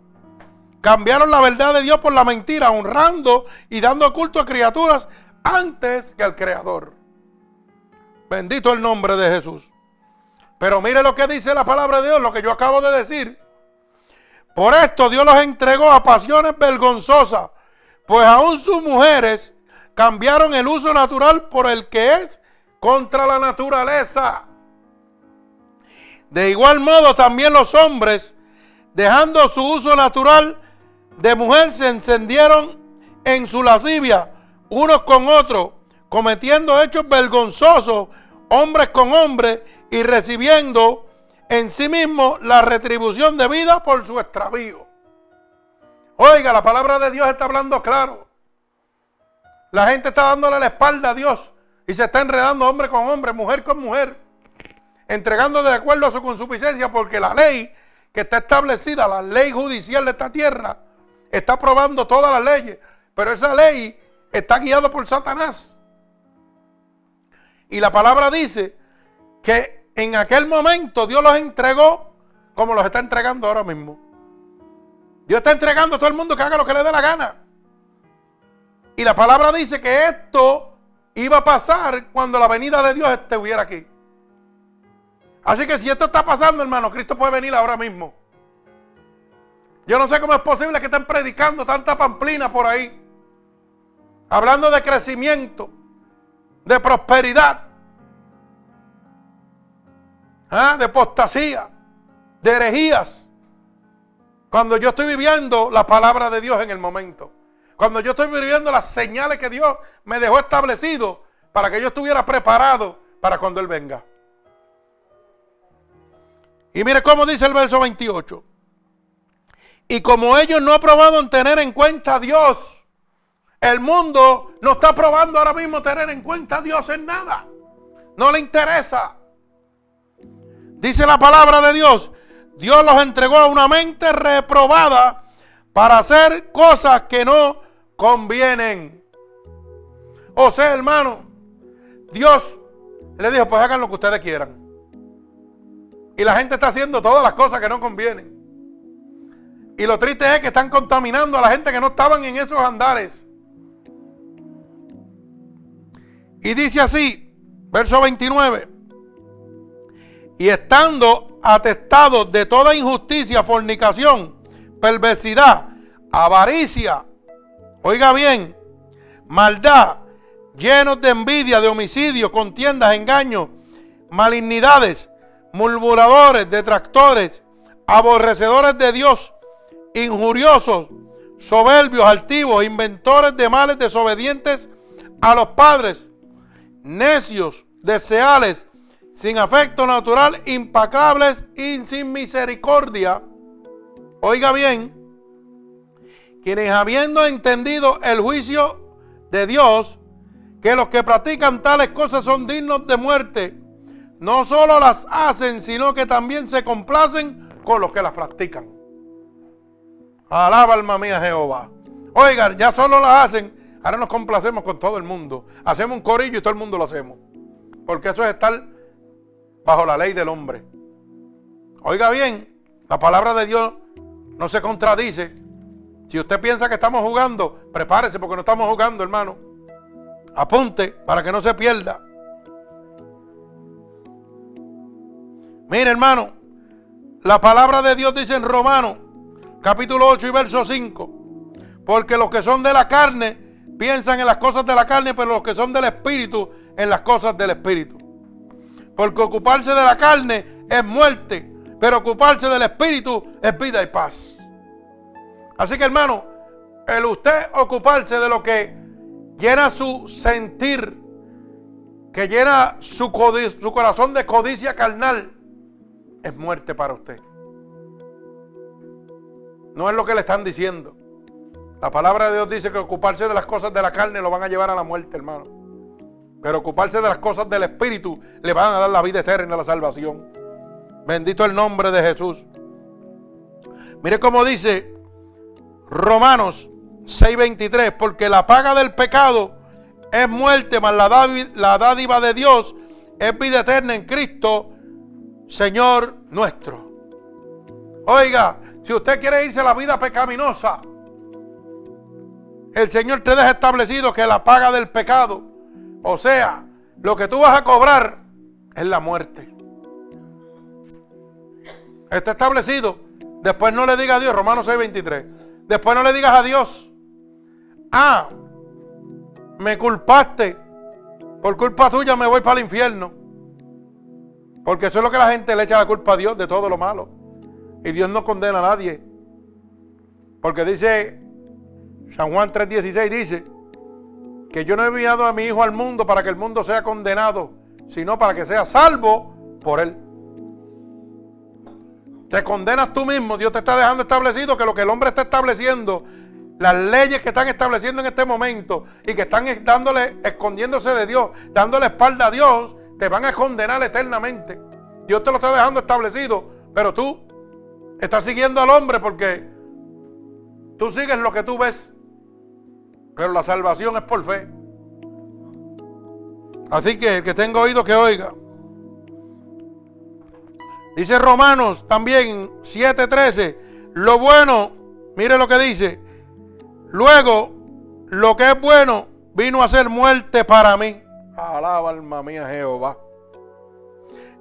Speaker 1: Cambiaron la verdad de Dios por la mentira, honrando y dando culto a criaturas antes que al Creador. Bendito el nombre de Jesús. Pero mire lo que dice la palabra de Dios, lo que yo acabo de decir. Por esto Dios los entregó a pasiones vergonzosas, pues aún sus mujeres cambiaron el uso natural por el que es contra la naturaleza. De igual modo también los hombres, dejando su uso natural de mujer, se encendieron en su lascivia unos con otros, cometiendo hechos vergonzosos, hombres con hombres, y recibiendo en sí mismo la retribución de vida por su extravío. Oiga, la palabra de Dios está hablando claro. La gente está dándole la espalda a Dios. Y se está enredando hombre con hombre, mujer con mujer, entregando de acuerdo a su consuficiencia, porque la ley que está establecida, la ley judicial de esta tierra, está aprobando todas las leyes, pero esa ley está guiada por Satanás. Y la palabra dice que en aquel momento Dios los entregó como los está entregando ahora mismo. Dios está entregando a todo el mundo que haga lo que le dé la gana. Y la palabra dice que esto iba a pasar cuando la venida de Dios estuviera aquí. Así que si esto está pasando, hermano, Cristo puede venir ahora mismo. Yo no sé cómo es posible que estén predicando tanta pamplina por ahí. Hablando de crecimiento, de prosperidad, ¿ah? de apostasía, de herejías. Cuando yo estoy viviendo la palabra de Dios en el momento. Cuando yo estoy viviendo las señales que Dios me dejó establecido para que yo estuviera preparado para cuando Él venga. Y mire cómo dice el verso 28. Y como ellos no aprobaron tener en cuenta a Dios, el mundo no está probando ahora mismo tener en cuenta a Dios en nada. No le interesa. Dice la palabra de Dios. Dios los entregó a una mente reprobada para hacer cosas que no convienen. O sea, hermano, Dios le dijo, pues hagan lo que ustedes quieran. Y la gente está haciendo todas las cosas que no convienen. Y lo triste es que están contaminando a la gente que no estaban en esos andares. Y dice así, verso 29. Y estando atestados de toda injusticia, fornicación, perversidad, avaricia, Oiga bien, maldad, llenos de envidia, de homicidios, contiendas, engaños, malignidades, murmuradores, detractores, aborrecedores de Dios, injuriosos, soberbios, altivos, inventores de males, desobedientes a los padres, necios, deseales, sin afecto natural, impacables y sin misericordia. Oiga bien, quienes habiendo entendido el juicio de Dios, que los que practican tales cosas son dignos de muerte, no solo las hacen, sino que también se complacen con los que las practican. Alaba alma mía Jehová. Oigan, ya solo las hacen, ahora nos complacemos con todo el mundo. Hacemos un corillo y todo el mundo lo hacemos. Porque eso es estar bajo la ley del hombre. Oiga bien, la palabra de Dios no se contradice. Si usted piensa que estamos jugando, prepárese porque no estamos jugando, hermano. Apunte para que no se pierda. Mire, hermano, la palabra de Dios dice en Romanos, capítulo 8 y verso 5. Porque los que son de la carne piensan en las cosas de la carne, pero los que son del espíritu en las cosas del espíritu. Porque ocuparse de la carne es muerte, pero ocuparse del espíritu es vida y paz. Así que hermano, el usted ocuparse de lo que llena su sentir, que llena su, su corazón de codicia carnal, es muerte para usted. No es lo que le están diciendo. La palabra de Dios dice que ocuparse de las cosas de la carne lo van a llevar a la muerte, hermano. Pero ocuparse de las cosas del Espíritu le van a dar la vida eterna, la salvación. Bendito el nombre de Jesús. Mire cómo dice Romanos 6:23, porque la paga del pecado es muerte, mas la dádiva, de Dios es vida eterna en Cristo, Señor nuestro. Oiga, si usted quiere irse a la vida pecaminosa, el Señor te deja establecido que la paga del pecado, o sea, lo que tú vas a cobrar es la muerte. Está establecido. Después no le digas a Dios, Romanos 6:23. Después no le digas a Dios, ah, me culpaste, por culpa tuya me voy para el infierno. Porque eso es lo que la gente le echa la culpa a Dios de todo lo malo. Y Dios no condena a nadie. Porque dice San Juan 3:16 dice que yo no he enviado a mi hijo al mundo para que el mundo sea condenado, sino para que sea salvo por él. Te condenas tú mismo, Dios te está dejando establecido que lo que el hombre está estableciendo, las leyes que están estableciendo en este momento y que están dándole, escondiéndose de Dios, dándole espalda a Dios, te van a condenar eternamente. Dios te lo está dejando establecido, pero tú estás siguiendo al hombre porque tú sigues lo que tú ves. Pero la salvación es por fe. Así que el que tenga oído que oiga. Dice Romanos también 7:13. Lo bueno, mire lo que dice. Luego, lo que es bueno vino a ser muerte para mí. Alaba alma mía Jehová.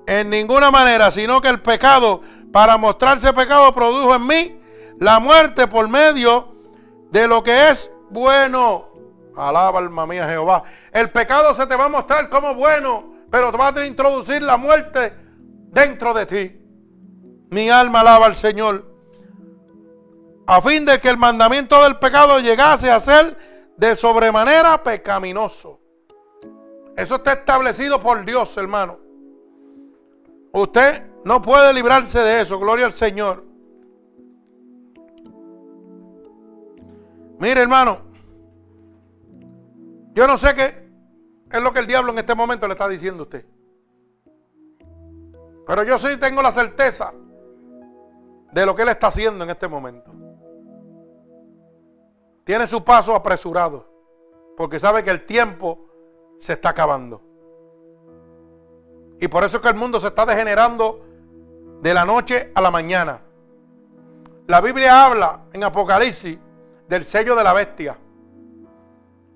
Speaker 1: En ninguna manera, sino que el pecado, para mostrarse pecado, produjo en mí la muerte por medio de lo que es bueno. Alaba alma mía Jehová. El pecado se te va a mostrar como bueno, pero te va a introducir la muerte dentro de ti. Mi alma alaba al Señor. A fin de que el mandamiento del pecado llegase a ser de sobremanera pecaminoso. Eso está establecido por Dios, hermano. Usted no puede librarse de eso. Gloria al Señor. Mire, hermano, yo no sé qué es lo que el diablo en este momento le está diciendo a usted. Pero yo sí tengo la certeza de lo que él está haciendo en este momento. Tiene su paso apresurado, porque sabe que el tiempo se está acabando. Y por eso es que el mundo se está degenerando de la noche a la mañana. La Biblia habla en Apocalipsis del sello de la bestia.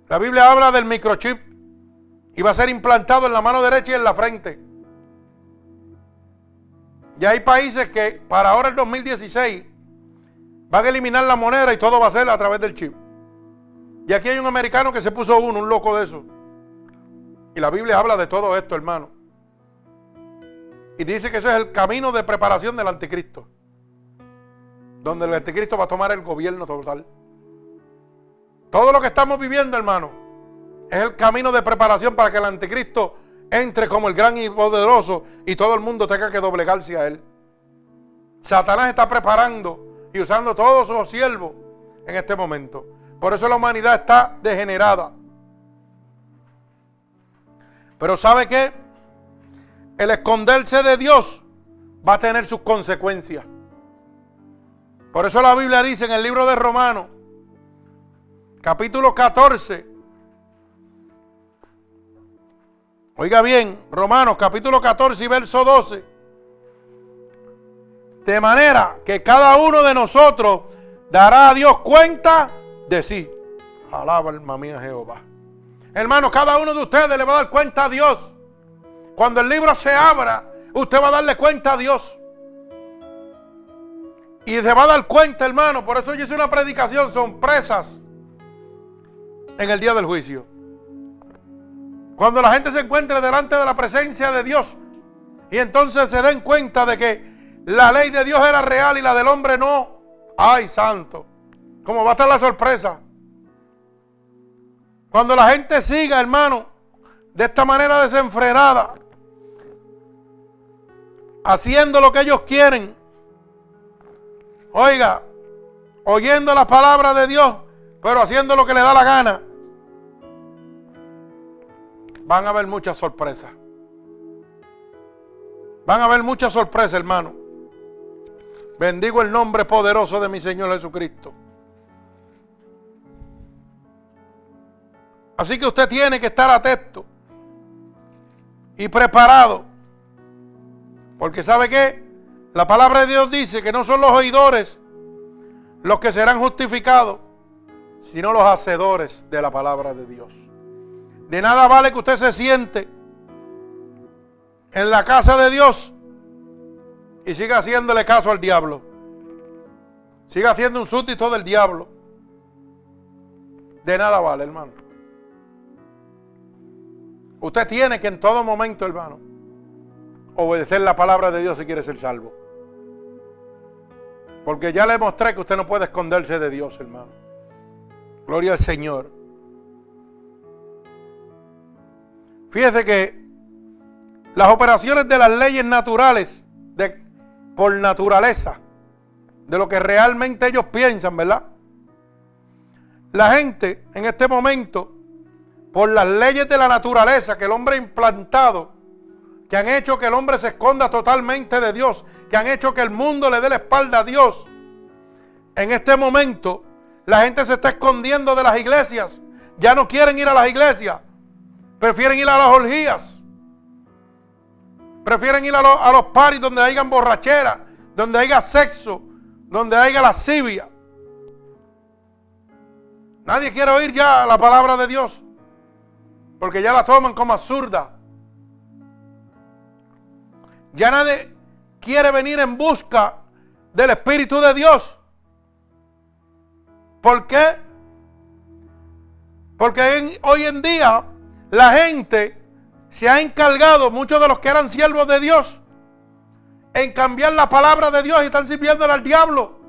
Speaker 1: La Biblia habla del microchip y va a ser implantado en la mano derecha y en la frente. Ya hay países que para ahora el 2016 van a eliminar la moneda y todo va a ser a través del chip. Y aquí hay un americano que se puso uno, un loco de eso. Y la Biblia habla de todo esto, hermano. Y dice que eso es el camino de preparación del anticristo. Donde el anticristo va a tomar el gobierno total. Todo lo que estamos viviendo, hermano, es el camino de preparación para que el anticristo entre como el gran y poderoso y todo el mundo tenga que doblegarse a él. Satanás está preparando y usando todos sus siervos en este momento. Por eso la humanidad está degenerada. Pero ¿sabe qué? El esconderse de Dios va a tener sus consecuencias. Por eso la Biblia dice en el libro de Romanos, capítulo 14. Oiga bien, Romanos capítulo 14 y verso 12. De manera que cada uno de nosotros dará a Dios cuenta de sí. Alaba alma mía Jehová. Hermanos, cada uno de ustedes le va a dar cuenta a Dios. Cuando el libro se abra usted va a darle cuenta a Dios. Y se va a dar cuenta, hermano. Por eso yo hice una predicación. Son presas en el día del juicio. Cuando la gente se encuentre delante de la presencia de Dios. Y entonces se den cuenta de que la ley de Dios era real y la del hombre no. Ay, santo. ¿Cómo va a estar la sorpresa? Cuando la gente siga, hermano, de esta manera desenfrenada, haciendo lo que ellos quieren, oiga, oyendo la palabra de Dios, pero haciendo lo que le da la gana, van a haber muchas sorpresas. Van a haber muchas sorpresas, hermano. Bendigo el nombre poderoso de mi Señor Jesucristo. Así que usted tiene que estar atento y preparado. Porque sabe que la palabra de Dios dice que no son los oidores los que serán justificados, sino los hacedores de la palabra de Dios. De nada vale que usted se siente en la casa de Dios y siga haciéndole caso al diablo. Siga haciendo un súbdito del diablo. De nada vale, hermano. Usted tiene que en todo momento, hermano, obedecer la palabra de Dios si quiere ser salvo. Porque ya le mostré que usted no puede esconderse de Dios, hermano. Gloria al Señor. Fíjese que las operaciones de las leyes naturales, de, por naturaleza, de lo que realmente ellos piensan, ¿verdad? La gente en este momento por las leyes de la naturaleza que el hombre ha implantado, que han hecho que el hombre se esconda totalmente de Dios, que han hecho que el mundo le dé la espalda a Dios. En este momento, la gente se está escondiendo de las iglesias. Ya no quieren ir a las iglesias. Prefieren ir a las orgías. Prefieren ir a, los, a paris donde haya borrachera, donde haya sexo, donde haya lascivia. Nadie quiere oír ya la palabra de Dios. Porque ya la toman como absurda. Ya nadie quiere venir en busca del Espíritu de Dios. ¿Por qué? Porque hoy en día la gente se ha encargado, muchos de los que eran siervos de Dios, en cambiar la palabra de Dios y están sirviéndole al diablo.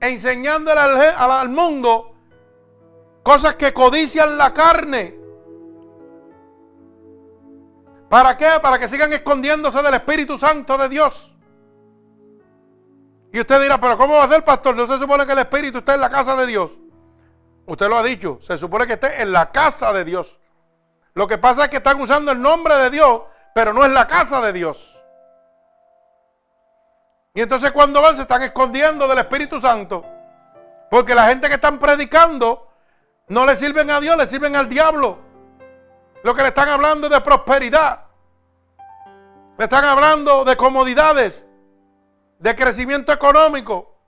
Speaker 1: Enseñándole al, al mundo Cosas que codician la carne. ¿Para qué? Para que sigan escondiéndose del Espíritu Santo de Dios. Y usted dirá, pero ¿cómo va a ser, pastor? ¿No se supone que el Espíritu está en la casa de Dios? Usted lo ha dicho, se supone que esté en la casa de Dios. Lo que pasa es que están usando el nombre de Dios, pero no es la casa de Dios. Y entonces cuando van se están escondiendo del Espíritu Santo. Porque la gente que están predicando no le sirven a Dios, le sirven al diablo. Lo que le están hablando es de prosperidad. Le están hablando de comodidades, de crecimiento económico,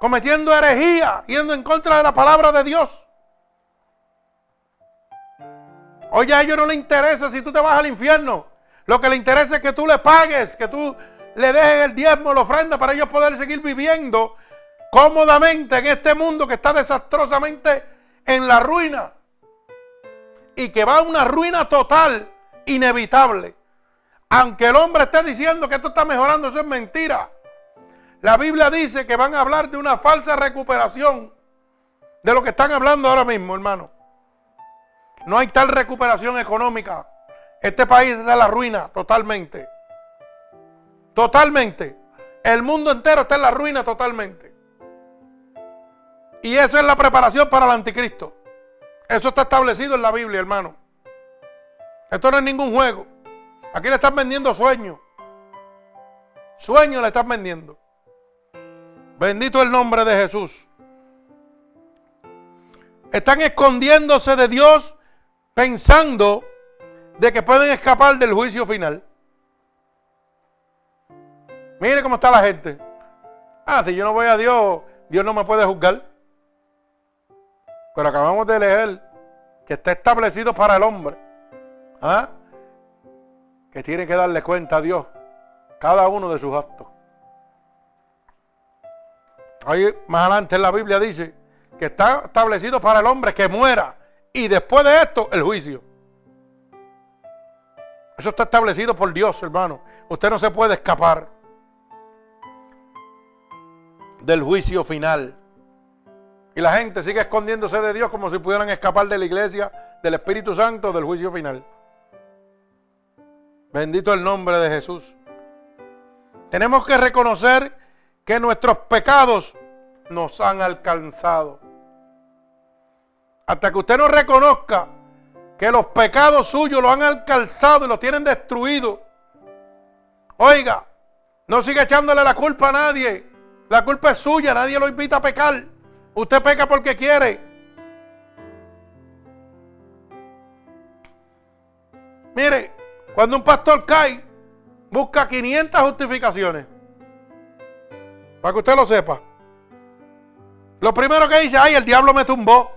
Speaker 1: cometiendo herejía, yendo en contra de la palabra de Dios. Oye, a ellos no les interesa si tú te vas al infierno. Lo que les interesa es que tú le pagues, que tú le dejes el diezmo, la ofrenda para ellos poder seguir viviendo cómodamente en este mundo que está desastrosamente en la ruina y que va a una ruina total, inevitable. Aunque el hombre esté diciendo que esto está mejorando, eso es mentira. La Biblia dice que van a hablar de una falsa recuperación de lo que están hablando ahora mismo, hermano. No hay tal recuperación económica. Este país está en la ruina totalmente. Totalmente. El mundo entero está en la ruina totalmente. Y eso es la preparación para el anticristo. Eso está establecido en la Biblia, hermano. Esto no es ningún juego. Aquí le están vendiendo sueños. Sueños le están vendiendo. Bendito el nombre de Jesús. Están escondiéndose de Dios pensando de que pueden escapar del juicio final. Mire cómo está la gente. Ah, si yo no voy a Dios, Dios no me puede juzgar. Pero acabamos de leer que está establecido para el hombre. ¿ah? que tiene que darle cuenta a Dios cada uno de sus actos. Ahí más adelante en la Biblia dice que está establecido para el hombre que muera y después de esto el juicio. Eso está establecido por Dios, hermano. Usted no se puede escapar del juicio final. Y la gente sigue escondiéndose de Dios como si pudieran escapar de la iglesia, del Espíritu Santo, del juicio final. Bendito el nombre de Jesús. Tenemos que reconocer que nuestros pecados nos han alcanzado. Hasta que usted no reconozca que los pecados suyos lo han alcanzado y lo tienen destruido. Oiga, no siga echándole la culpa a nadie. La culpa es suya, nadie lo invita a pecar. Usted peca porque quiere. Mire, cuando un pastor cae, busca 500 justificaciones. Para que usted lo sepa. Lo primero que dice, ay, el diablo me tumbó.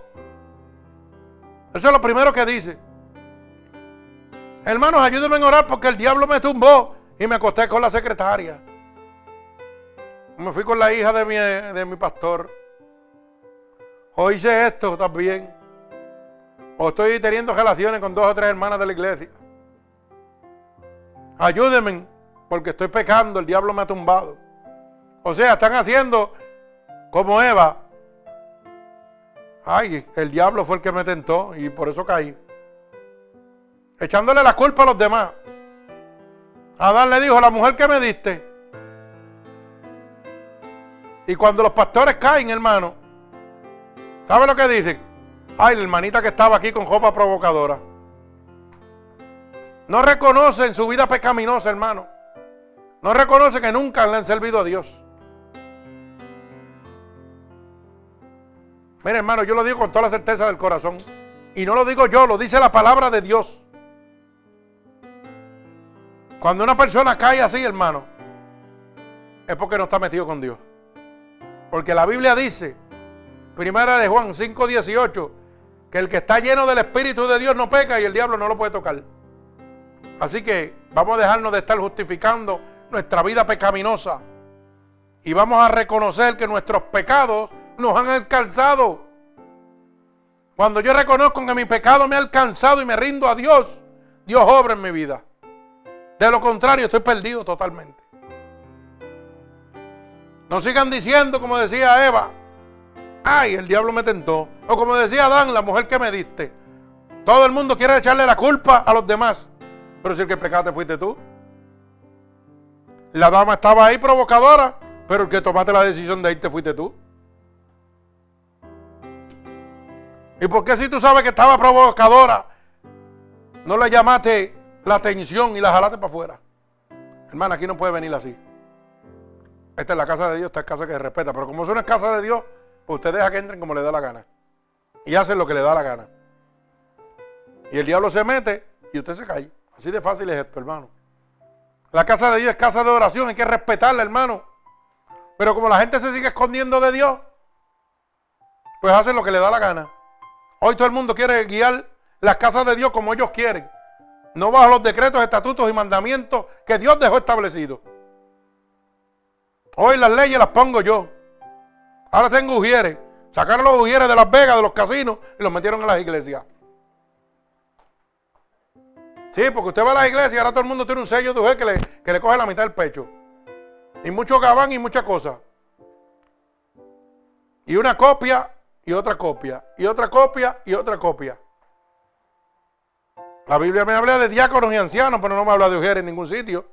Speaker 1: Eso es lo primero que dice. Hermanos, ayúdenme a orar porque el diablo me tumbó y me acosté con la secretaria. Me fui con la hija de mi, de mi pastor. O hice esto también. O estoy teniendo relaciones con dos o tres hermanas de la iglesia. Ayúdenme porque estoy pecando, el diablo me ha tumbado. O sea, están haciendo como Eva, Ay, el diablo fue el que me tentó y por eso caí. Echándole la culpa a los demás. Adán le dijo, la mujer que me diste. Y cuando los pastores caen, hermano, ¿sabe lo que dicen? Ay, la hermanita que estaba aquí con ropa provocadora. No reconocen su vida pecaminosa, hermano. No reconocen que nunca le han servido a Dios. Mira, hermano, yo lo digo con toda la certeza del corazón. Y no lo digo yo, lo dice la palabra de Dios. Cuando una persona cae así, hermano, es porque no está metido con Dios. Porque la Biblia dice, primera de Juan 5:18, que el que está lleno del Espíritu de Dios no peca y el diablo no lo puede tocar. Así que vamos a dejarnos de estar justificando nuestra vida pecaminosa. Y vamos a reconocer que nuestros pecados nos han alcanzado. Cuando yo reconozco que mi pecado me ha alcanzado y me rindo a Dios, Dios obra en mi vida. De lo contrario, estoy perdido totalmente. No sigan diciendo, como decía Eva, ay, el diablo me tentó. O como decía Adán, la mujer que me diste. Todo el mundo quiere echarle la culpa a los demás. Pero si el que pecaste fuiste tú. La dama estaba ahí provocadora, pero el que tomaste la decisión de irte fuiste tú. ¿Y por qué si tú sabes que estaba provocadora, no le llamaste la atención y la jalaste para afuera? Hermana, aquí no puede venir así. Esta es la casa de Dios, esta es casa que se respeta. Pero como eso no es casa de Dios, pues usted deja que entren como le da la gana. Y hacen lo que le da la gana. Y el diablo se mete y usted se cae. Así de fácil es esto, hermano. La casa de Dios es casa de oración, hay que respetarla, hermano. Pero como la gente se sigue escondiendo de Dios, pues hacen lo que le da la gana. Hoy todo el mundo quiere guiar las casas de Dios como ellos quieren. No bajo los decretos, estatutos y mandamientos que Dios dejó establecidos. Hoy las leyes las pongo yo. Ahora tengo ujieres. Sacaron los ujieres de Las Vegas, de los casinos, y los metieron en las iglesias. Sí, porque usted va a las iglesias y ahora todo el mundo tiene un sello de ujier que le, que le coge la mitad del pecho. Y mucho gabán y muchas cosas. Y una copia y otra copia, y otra copia, y otra copia. La Biblia me habla de diáconos y ancianos, pero no me habla de mujeres en ningún sitio.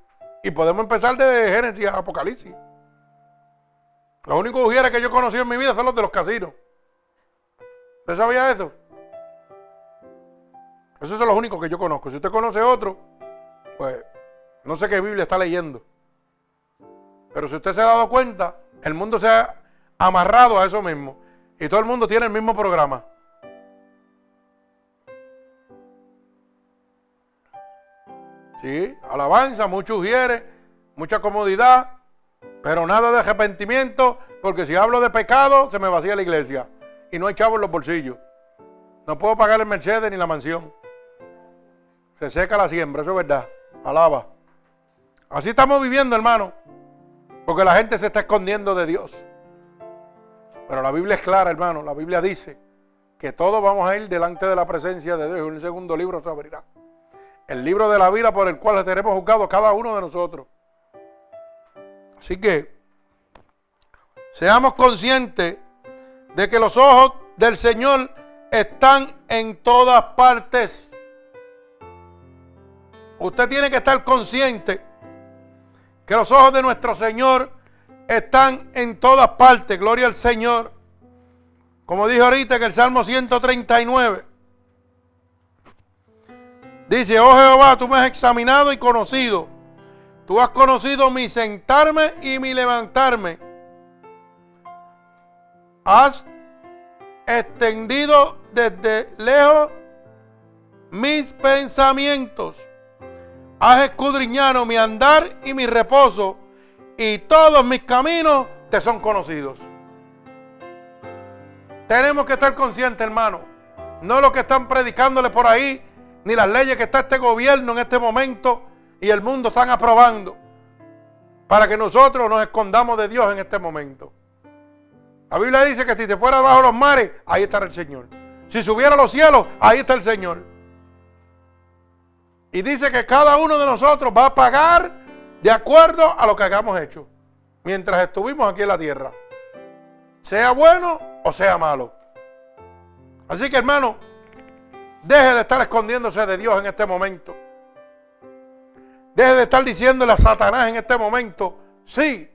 Speaker 1: Y podemos empezar de Génesis a Apocalipsis. Los únicos ujieres que yo he conocido en mi vida son los de los casinos. ¿Usted sabía eso? Esos son los únicos que yo conozco. Si usted conoce otro, pues no sé qué Biblia está leyendo. Pero si usted se ha dado cuenta, el mundo se ha amarrado a eso mismo. Y todo el mundo tiene el mismo programa. Sí, alabanza, muchos ujieres, mucha comodidad, pero nada de arrepentimiento, porque si hablo de pecado, se me vacía la iglesia. Y no hay chavo en los bolsillos. No puedo pagar el Mercedes ni la mansión. Se seca la siembra, eso es verdad. Alaba. Así estamos viviendo, hermano. Porque la gente se está escondiendo de Dios. Pero la Biblia es clara, hermano. La Biblia dice que todos vamos a ir delante de la presencia de Dios. En el segundo libro se abrirá. El libro de la vida por el cual seremos juzgados cada uno de nosotros. Así que seamos conscientes de que los ojos del Señor están en todas partes. Usted tiene que estar consciente que los ojos de nuestro Señor están en todas partes. Gloria al Señor. Como dijo ahorita en el Salmo 139. Dice, oh Jehová, tú me has examinado y conocido. Tú has conocido mi sentarme y mi levantarme. Has extendido desde lejos mis pensamientos Has escudriñado mi andar y mi reposo, y todos mis caminos te son conocidos. Tenemos que estar conscientes, hermano. No lo que están predicándole por ahí, ni las leyes que está este gobierno en este momento y el mundo están aprobando. Para que nosotros nos escondamos de Dios en este momento. La Biblia dice que si te fuera bajo los mares, ahí estará el Señor. Si subiera a los cielos, ahí está el Señor. Y dice que cada uno de nosotros va a pagar de acuerdo a lo que hayamos hecho. Mientras estuvimos aquí en la tierra. Sea bueno o sea malo. Así que hermano, deje de estar escondiéndose de Dios en este momento. Deje de estar diciéndole a Satanás en este momento, sí,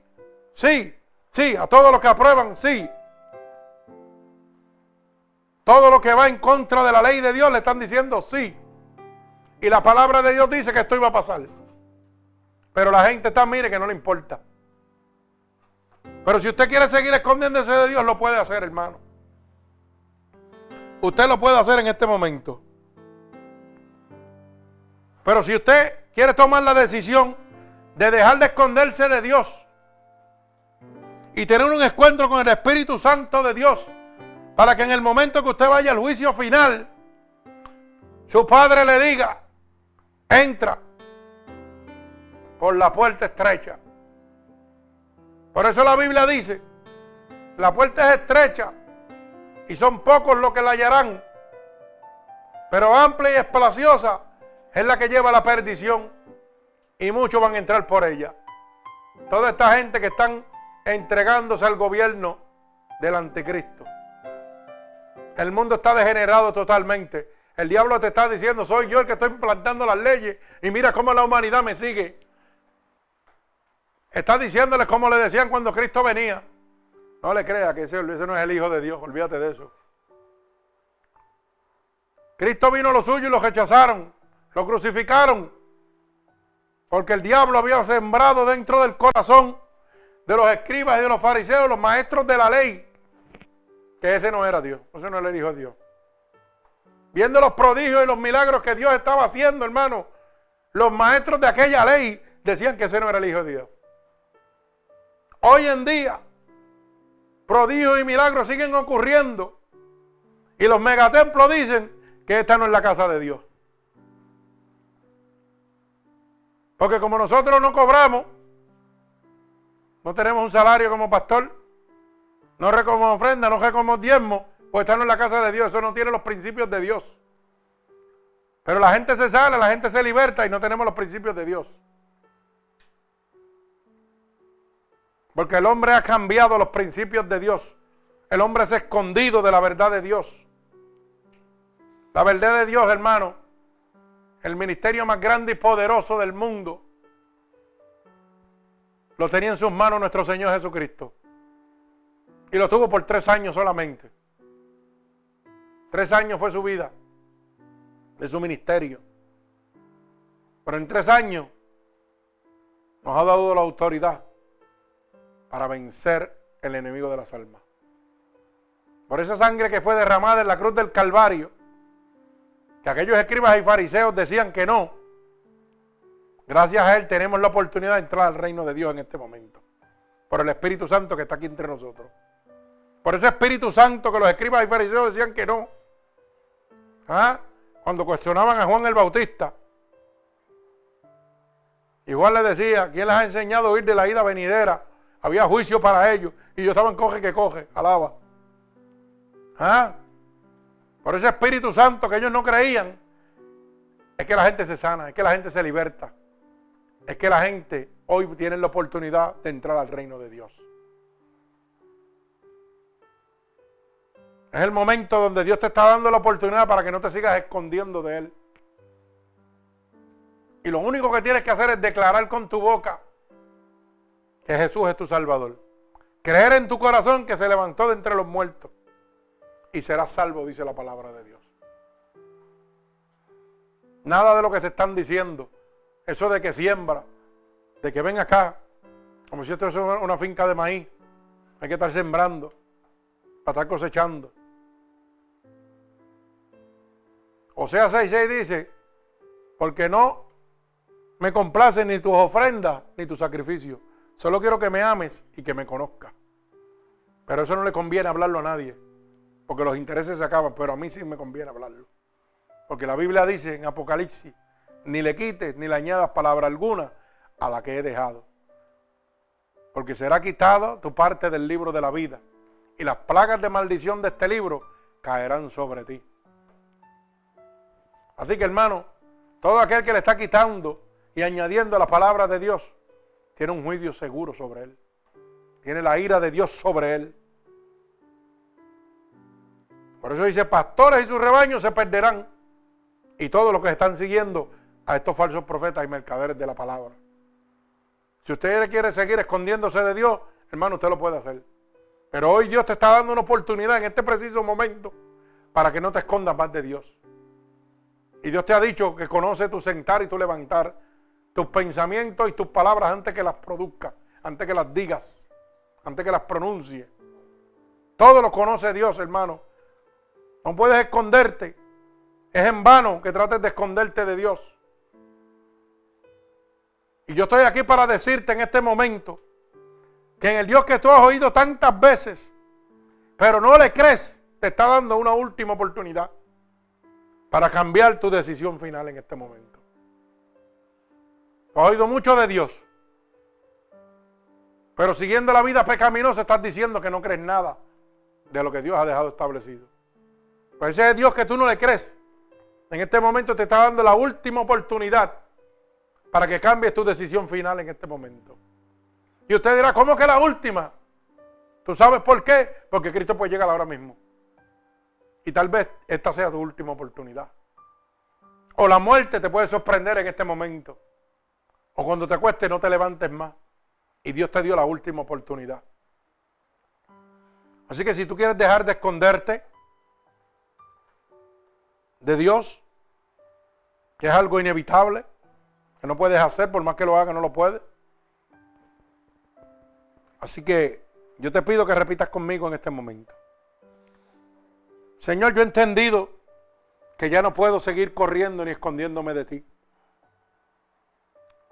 Speaker 1: sí, sí, a todos los que aprueban, sí. Todo lo que va en contra de la ley de Dios le están diciendo sí. Y la palabra de Dios dice que esto iba a pasar. Pero la gente está, mire, que no le importa. Pero si usted quiere seguir escondiéndose de Dios, lo puede hacer, hermano. Usted lo puede hacer en este momento. Pero si usted quiere tomar la decisión de dejar de esconderse de Dios y tener un encuentro con el Espíritu Santo de Dios, para que en el momento que usted vaya al juicio final, su padre le diga, Entra por la puerta estrecha. Por eso la Biblia dice, la puerta es estrecha y son pocos los que la hallarán. Pero amplia y espaciosa es la que lleva la perdición y muchos van a entrar por ella. Toda esta gente que están entregándose al gobierno del anticristo. El mundo está degenerado totalmente. El diablo te está diciendo, soy yo el que estoy plantando las leyes y mira cómo la humanidad me sigue. Está diciéndoles como le decían cuando Cristo venía. No le crea que ese, ese no es el Hijo de Dios, olvídate de eso. Cristo vino a lo suyo y lo rechazaron, lo crucificaron, porque el diablo había sembrado dentro del corazón de los escribas y de los fariseos, los maestros de la ley, que ese no era Dios, ese no Hijo de Dios viendo los prodigios y los milagros que Dios estaba haciendo, hermano, los maestros de aquella ley decían que ese no era el Hijo de Dios. Hoy en día, prodigios y milagros siguen ocurriendo. Y los megatemplos dicen que esta no es la casa de Dios. Porque como nosotros no cobramos, no tenemos un salario como pastor, no recogemos ofrenda, no recogemos diezmo, pues están en la casa de Dios. Eso no tiene los principios de Dios. Pero la gente se sale, la gente se liberta y no tenemos los principios de Dios. Porque el hombre ha cambiado los principios de Dios. El hombre se ha escondido de la verdad de Dios. La verdad de Dios, hermano, el ministerio más grande y poderoso del mundo, lo tenía en sus manos nuestro Señor Jesucristo. Y lo tuvo por tres años solamente. Tres años fue su vida de su ministerio. Pero en tres años nos ha dado la autoridad para vencer el enemigo de las almas. Por esa sangre que fue derramada en la cruz del Calvario, que aquellos escribas y fariseos decían que no, gracias a Él tenemos la oportunidad de entrar al reino de Dios en este momento. Por el Espíritu Santo que está aquí entre nosotros. Por ese Espíritu Santo que los escribas y fariseos decían que no. ¿Ah? Cuando cuestionaban a Juan el Bautista. Igual le decía, ¿quién les ha enseñado a huir de la ida venidera? Había juicio para ellos. Y yo estaban coge que coge, alaba. ¿Ah? Por ese Espíritu Santo que ellos no creían, es que la gente se sana, es que la gente se liberta. Es que la gente hoy tiene la oportunidad de entrar al reino de Dios. Es el momento donde Dios te está dando la oportunidad para que no te sigas escondiendo de Él. Y lo único que tienes que hacer es declarar con tu boca que Jesús es tu Salvador. Creer en tu corazón que se levantó de entre los muertos. Y serás salvo, dice la palabra de Dios. Nada de lo que te están diciendo. Eso de que siembra, de que ven acá, como si esto es una finca de maíz. Hay que estar sembrando para estar cosechando. O sea, 6.6 dice, porque no me complace ni tus ofrendas ni tus sacrificios. Solo quiero que me ames y que me conozcas. Pero eso no le conviene hablarlo a nadie. Porque los intereses se acaban. Pero a mí sí me conviene hablarlo. Porque la Biblia dice en Apocalipsis, ni le quites ni le añadas palabra alguna a la que he dejado. Porque será quitado tu parte del libro de la vida. Y las plagas de maldición de este libro caerán sobre ti. Así que hermano, todo aquel que le está quitando y añadiendo la palabra de Dios, tiene un juicio seguro sobre él. Tiene la ira de Dios sobre él. Por eso dice, pastores y sus rebaños se perderán. Y todos los que están siguiendo a estos falsos profetas y mercaderes de la palabra. Si usted quiere seguir escondiéndose de Dios, hermano, usted lo puede hacer. Pero hoy Dios te está dando una oportunidad en este preciso momento para que no te escondas más de Dios. Y Dios te ha dicho que conoce tu sentar y tu levantar tus pensamientos y tus palabras antes que las produzcas, antes que las digas, antes que las pronuncie. Todo lo conoce Dios, hermano. No puedes esconderte. Es en vano que trates de esconderte de Dios. Y yo estoy aquí para decirte en este momento que en el Dios que tú has oído tantas veces, pero no le crees, te está dando una última oportunidad para cambiar tu decisión final en este momento. Has oído mucho de Dios. Pero siguiendo la vida pecaminosa estás diciendo que no crees nada de lo que Dios ha dejado establecido. Pues ese es Dios que tú no le crees. En este momento te está dando la última oportunidad para que cambies tu decisión final en este momento. Y usted dirá, ¿cómo que la última? ¿Tú sabes por qué? Porque Cristo puede llegar ahora mismo. Y tal vez esta sea tu última oportunidad. O la muerte te puede sorprender en este momento. O cuando te acuestes no te levantes más. Y Dios te dio la última oportunidad. Así que si tú quieres dejar de esconderte de Dios, que es algo inevitable, que no puedes hacer, por más que lo hagas, no lo puedes. Así que yo te pido que repitas conmigo en este momento. Señor, yo he entendido que ya no puedo seguir corriendo ni escondiéndome de ti.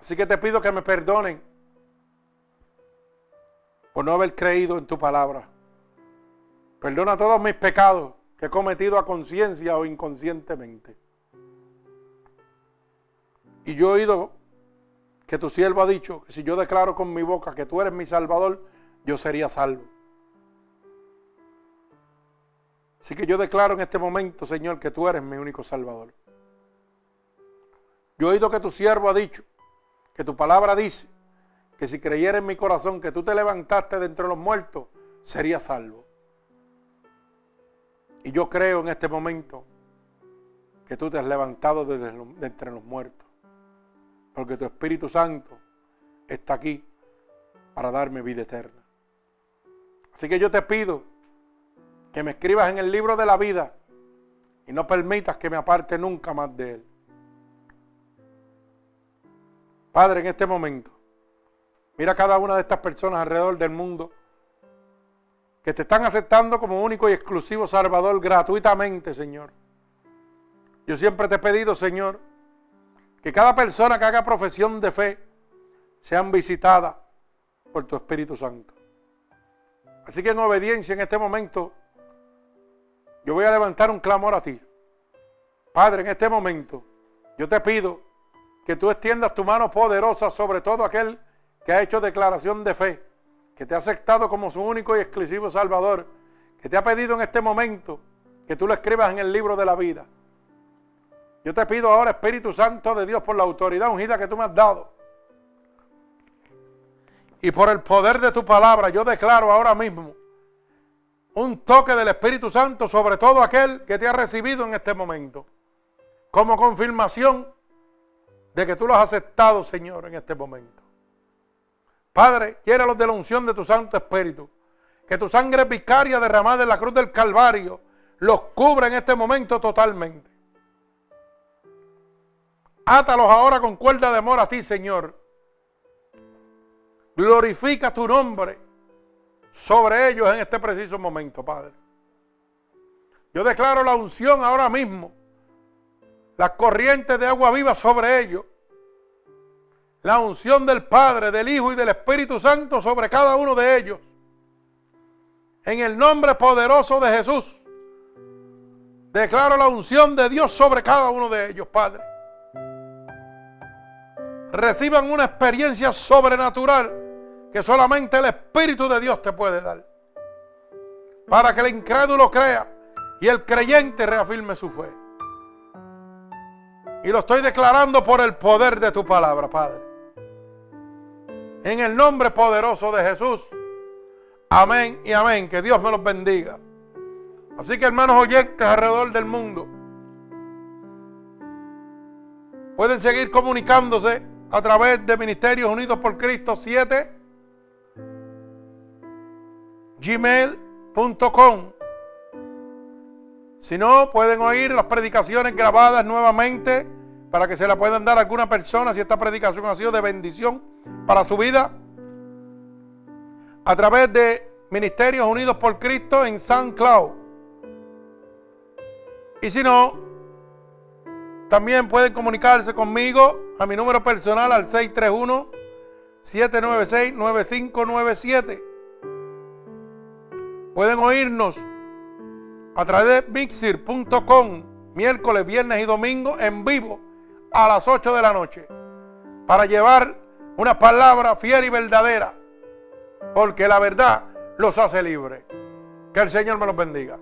Speaker 1: Así que te pido que me perdonen por no haber creído en tu palabra. Perdona todos mis pecados he cometido a conciencia o inconscientemente. Y yo he oído que tu siervo ha dicho que si yo declaro con mi boca que tú eres mi salvador, yo sería salvo. Así que yo declaro en este momento, Señor, que tú eres mi único salvador. Yo he oído que tu siervo ha dicho que tu palabra dice que si creyera en mi corazón que tú te levantaste de entre los muertos, sería salvo. Y yo creo en este momento que tú te has levantado de, de entre los muertos. Porque tu Espíritu Santo está aquí para darme vida eterna. Así que yo te pido que me escribas en el libro de la vida y no permitas que me aparte nunca más de él. Padre, en este momento, mira cada una de estas personas alrededor del mundo que te están aceptando como único y exclusivo Salvador gratuitamente, Señor. Yo siempre te he pedido, Señor, que cada persona que haga profesión de fe sean visitada por tu Espíritu Santo. Así que en obediencia en este momento, yo voy a levantar un clamor a ti. Padre, en este momento, yo te pido que tú extiendas tu mano poderosa sobre todo aquel que ha hecho declaración de fe, que te ha aceptado como su único y exclusivo Salvador, que te ha pedido en este momento que tú lo escribas en el libro de la vida. Yo te pido ahora, Espíritu Santo de Dios, por la autoridad ungida que tú me has dado. Y por el poder de tu palabra, yo declaro ahora mismo un toque del Espíritu Santo sobre todo aquel que te ha recibido en este momento. Como confirmación de que tú lo has aceptado, Señor, en este momento. Padre, los de la unción de tu Santo Espíritu. Que tu sangre vicaria derramada en la cruz del Calvario los cubra en este momento totalmente. Átalos ahora con cuerda de amor a ti, Señor. Glorifica tu nombre sobre ellos en este preciso momento, Padre. Yo declaro la unción ahora mismo. Las corrientes de agua viva sobre ellos. La unción del Padre, del Hijo y del Espíritu Santo sobre cada uno de ellos. En el nombre poderoso de Jesús. Declaro la unción de Dios sobre cada uno de ellos, Padre. Reciban una experiencia sobrenatural que solamente el Espíritu de Dios te puede dar. Para que el incrédulo crea y el creyente reafirme su fe. Y lo estoy declarando por el poder de tu palabra, Padre. En el nombre poderoso de Jesús. Amén y amén. Que Dios me los bendiga. Así que hermanos oyentes alrededor del mundo, pueden seguir comunicándose a través de Ministerios Unidos por Cristo 7, gmail.com. Si no, pueden oír las predicaciones grabadas nuevamente para que se la puedan dar a alguna persona si esta predicación ha sido de bendición para su vida. A través de Ministerios Unidos por Cristo en SoundCloud. Y si no, también pueden comunicarse conmigo a mi número personal al 631-796-9597. Pueden oírnos a través de mixir.com miércoles, viernes y domingo en vivo a las 8 de la noche para llevar una palabra fiel y verdadera porque la verdad los hace libres. Que el Señor me los bendiga.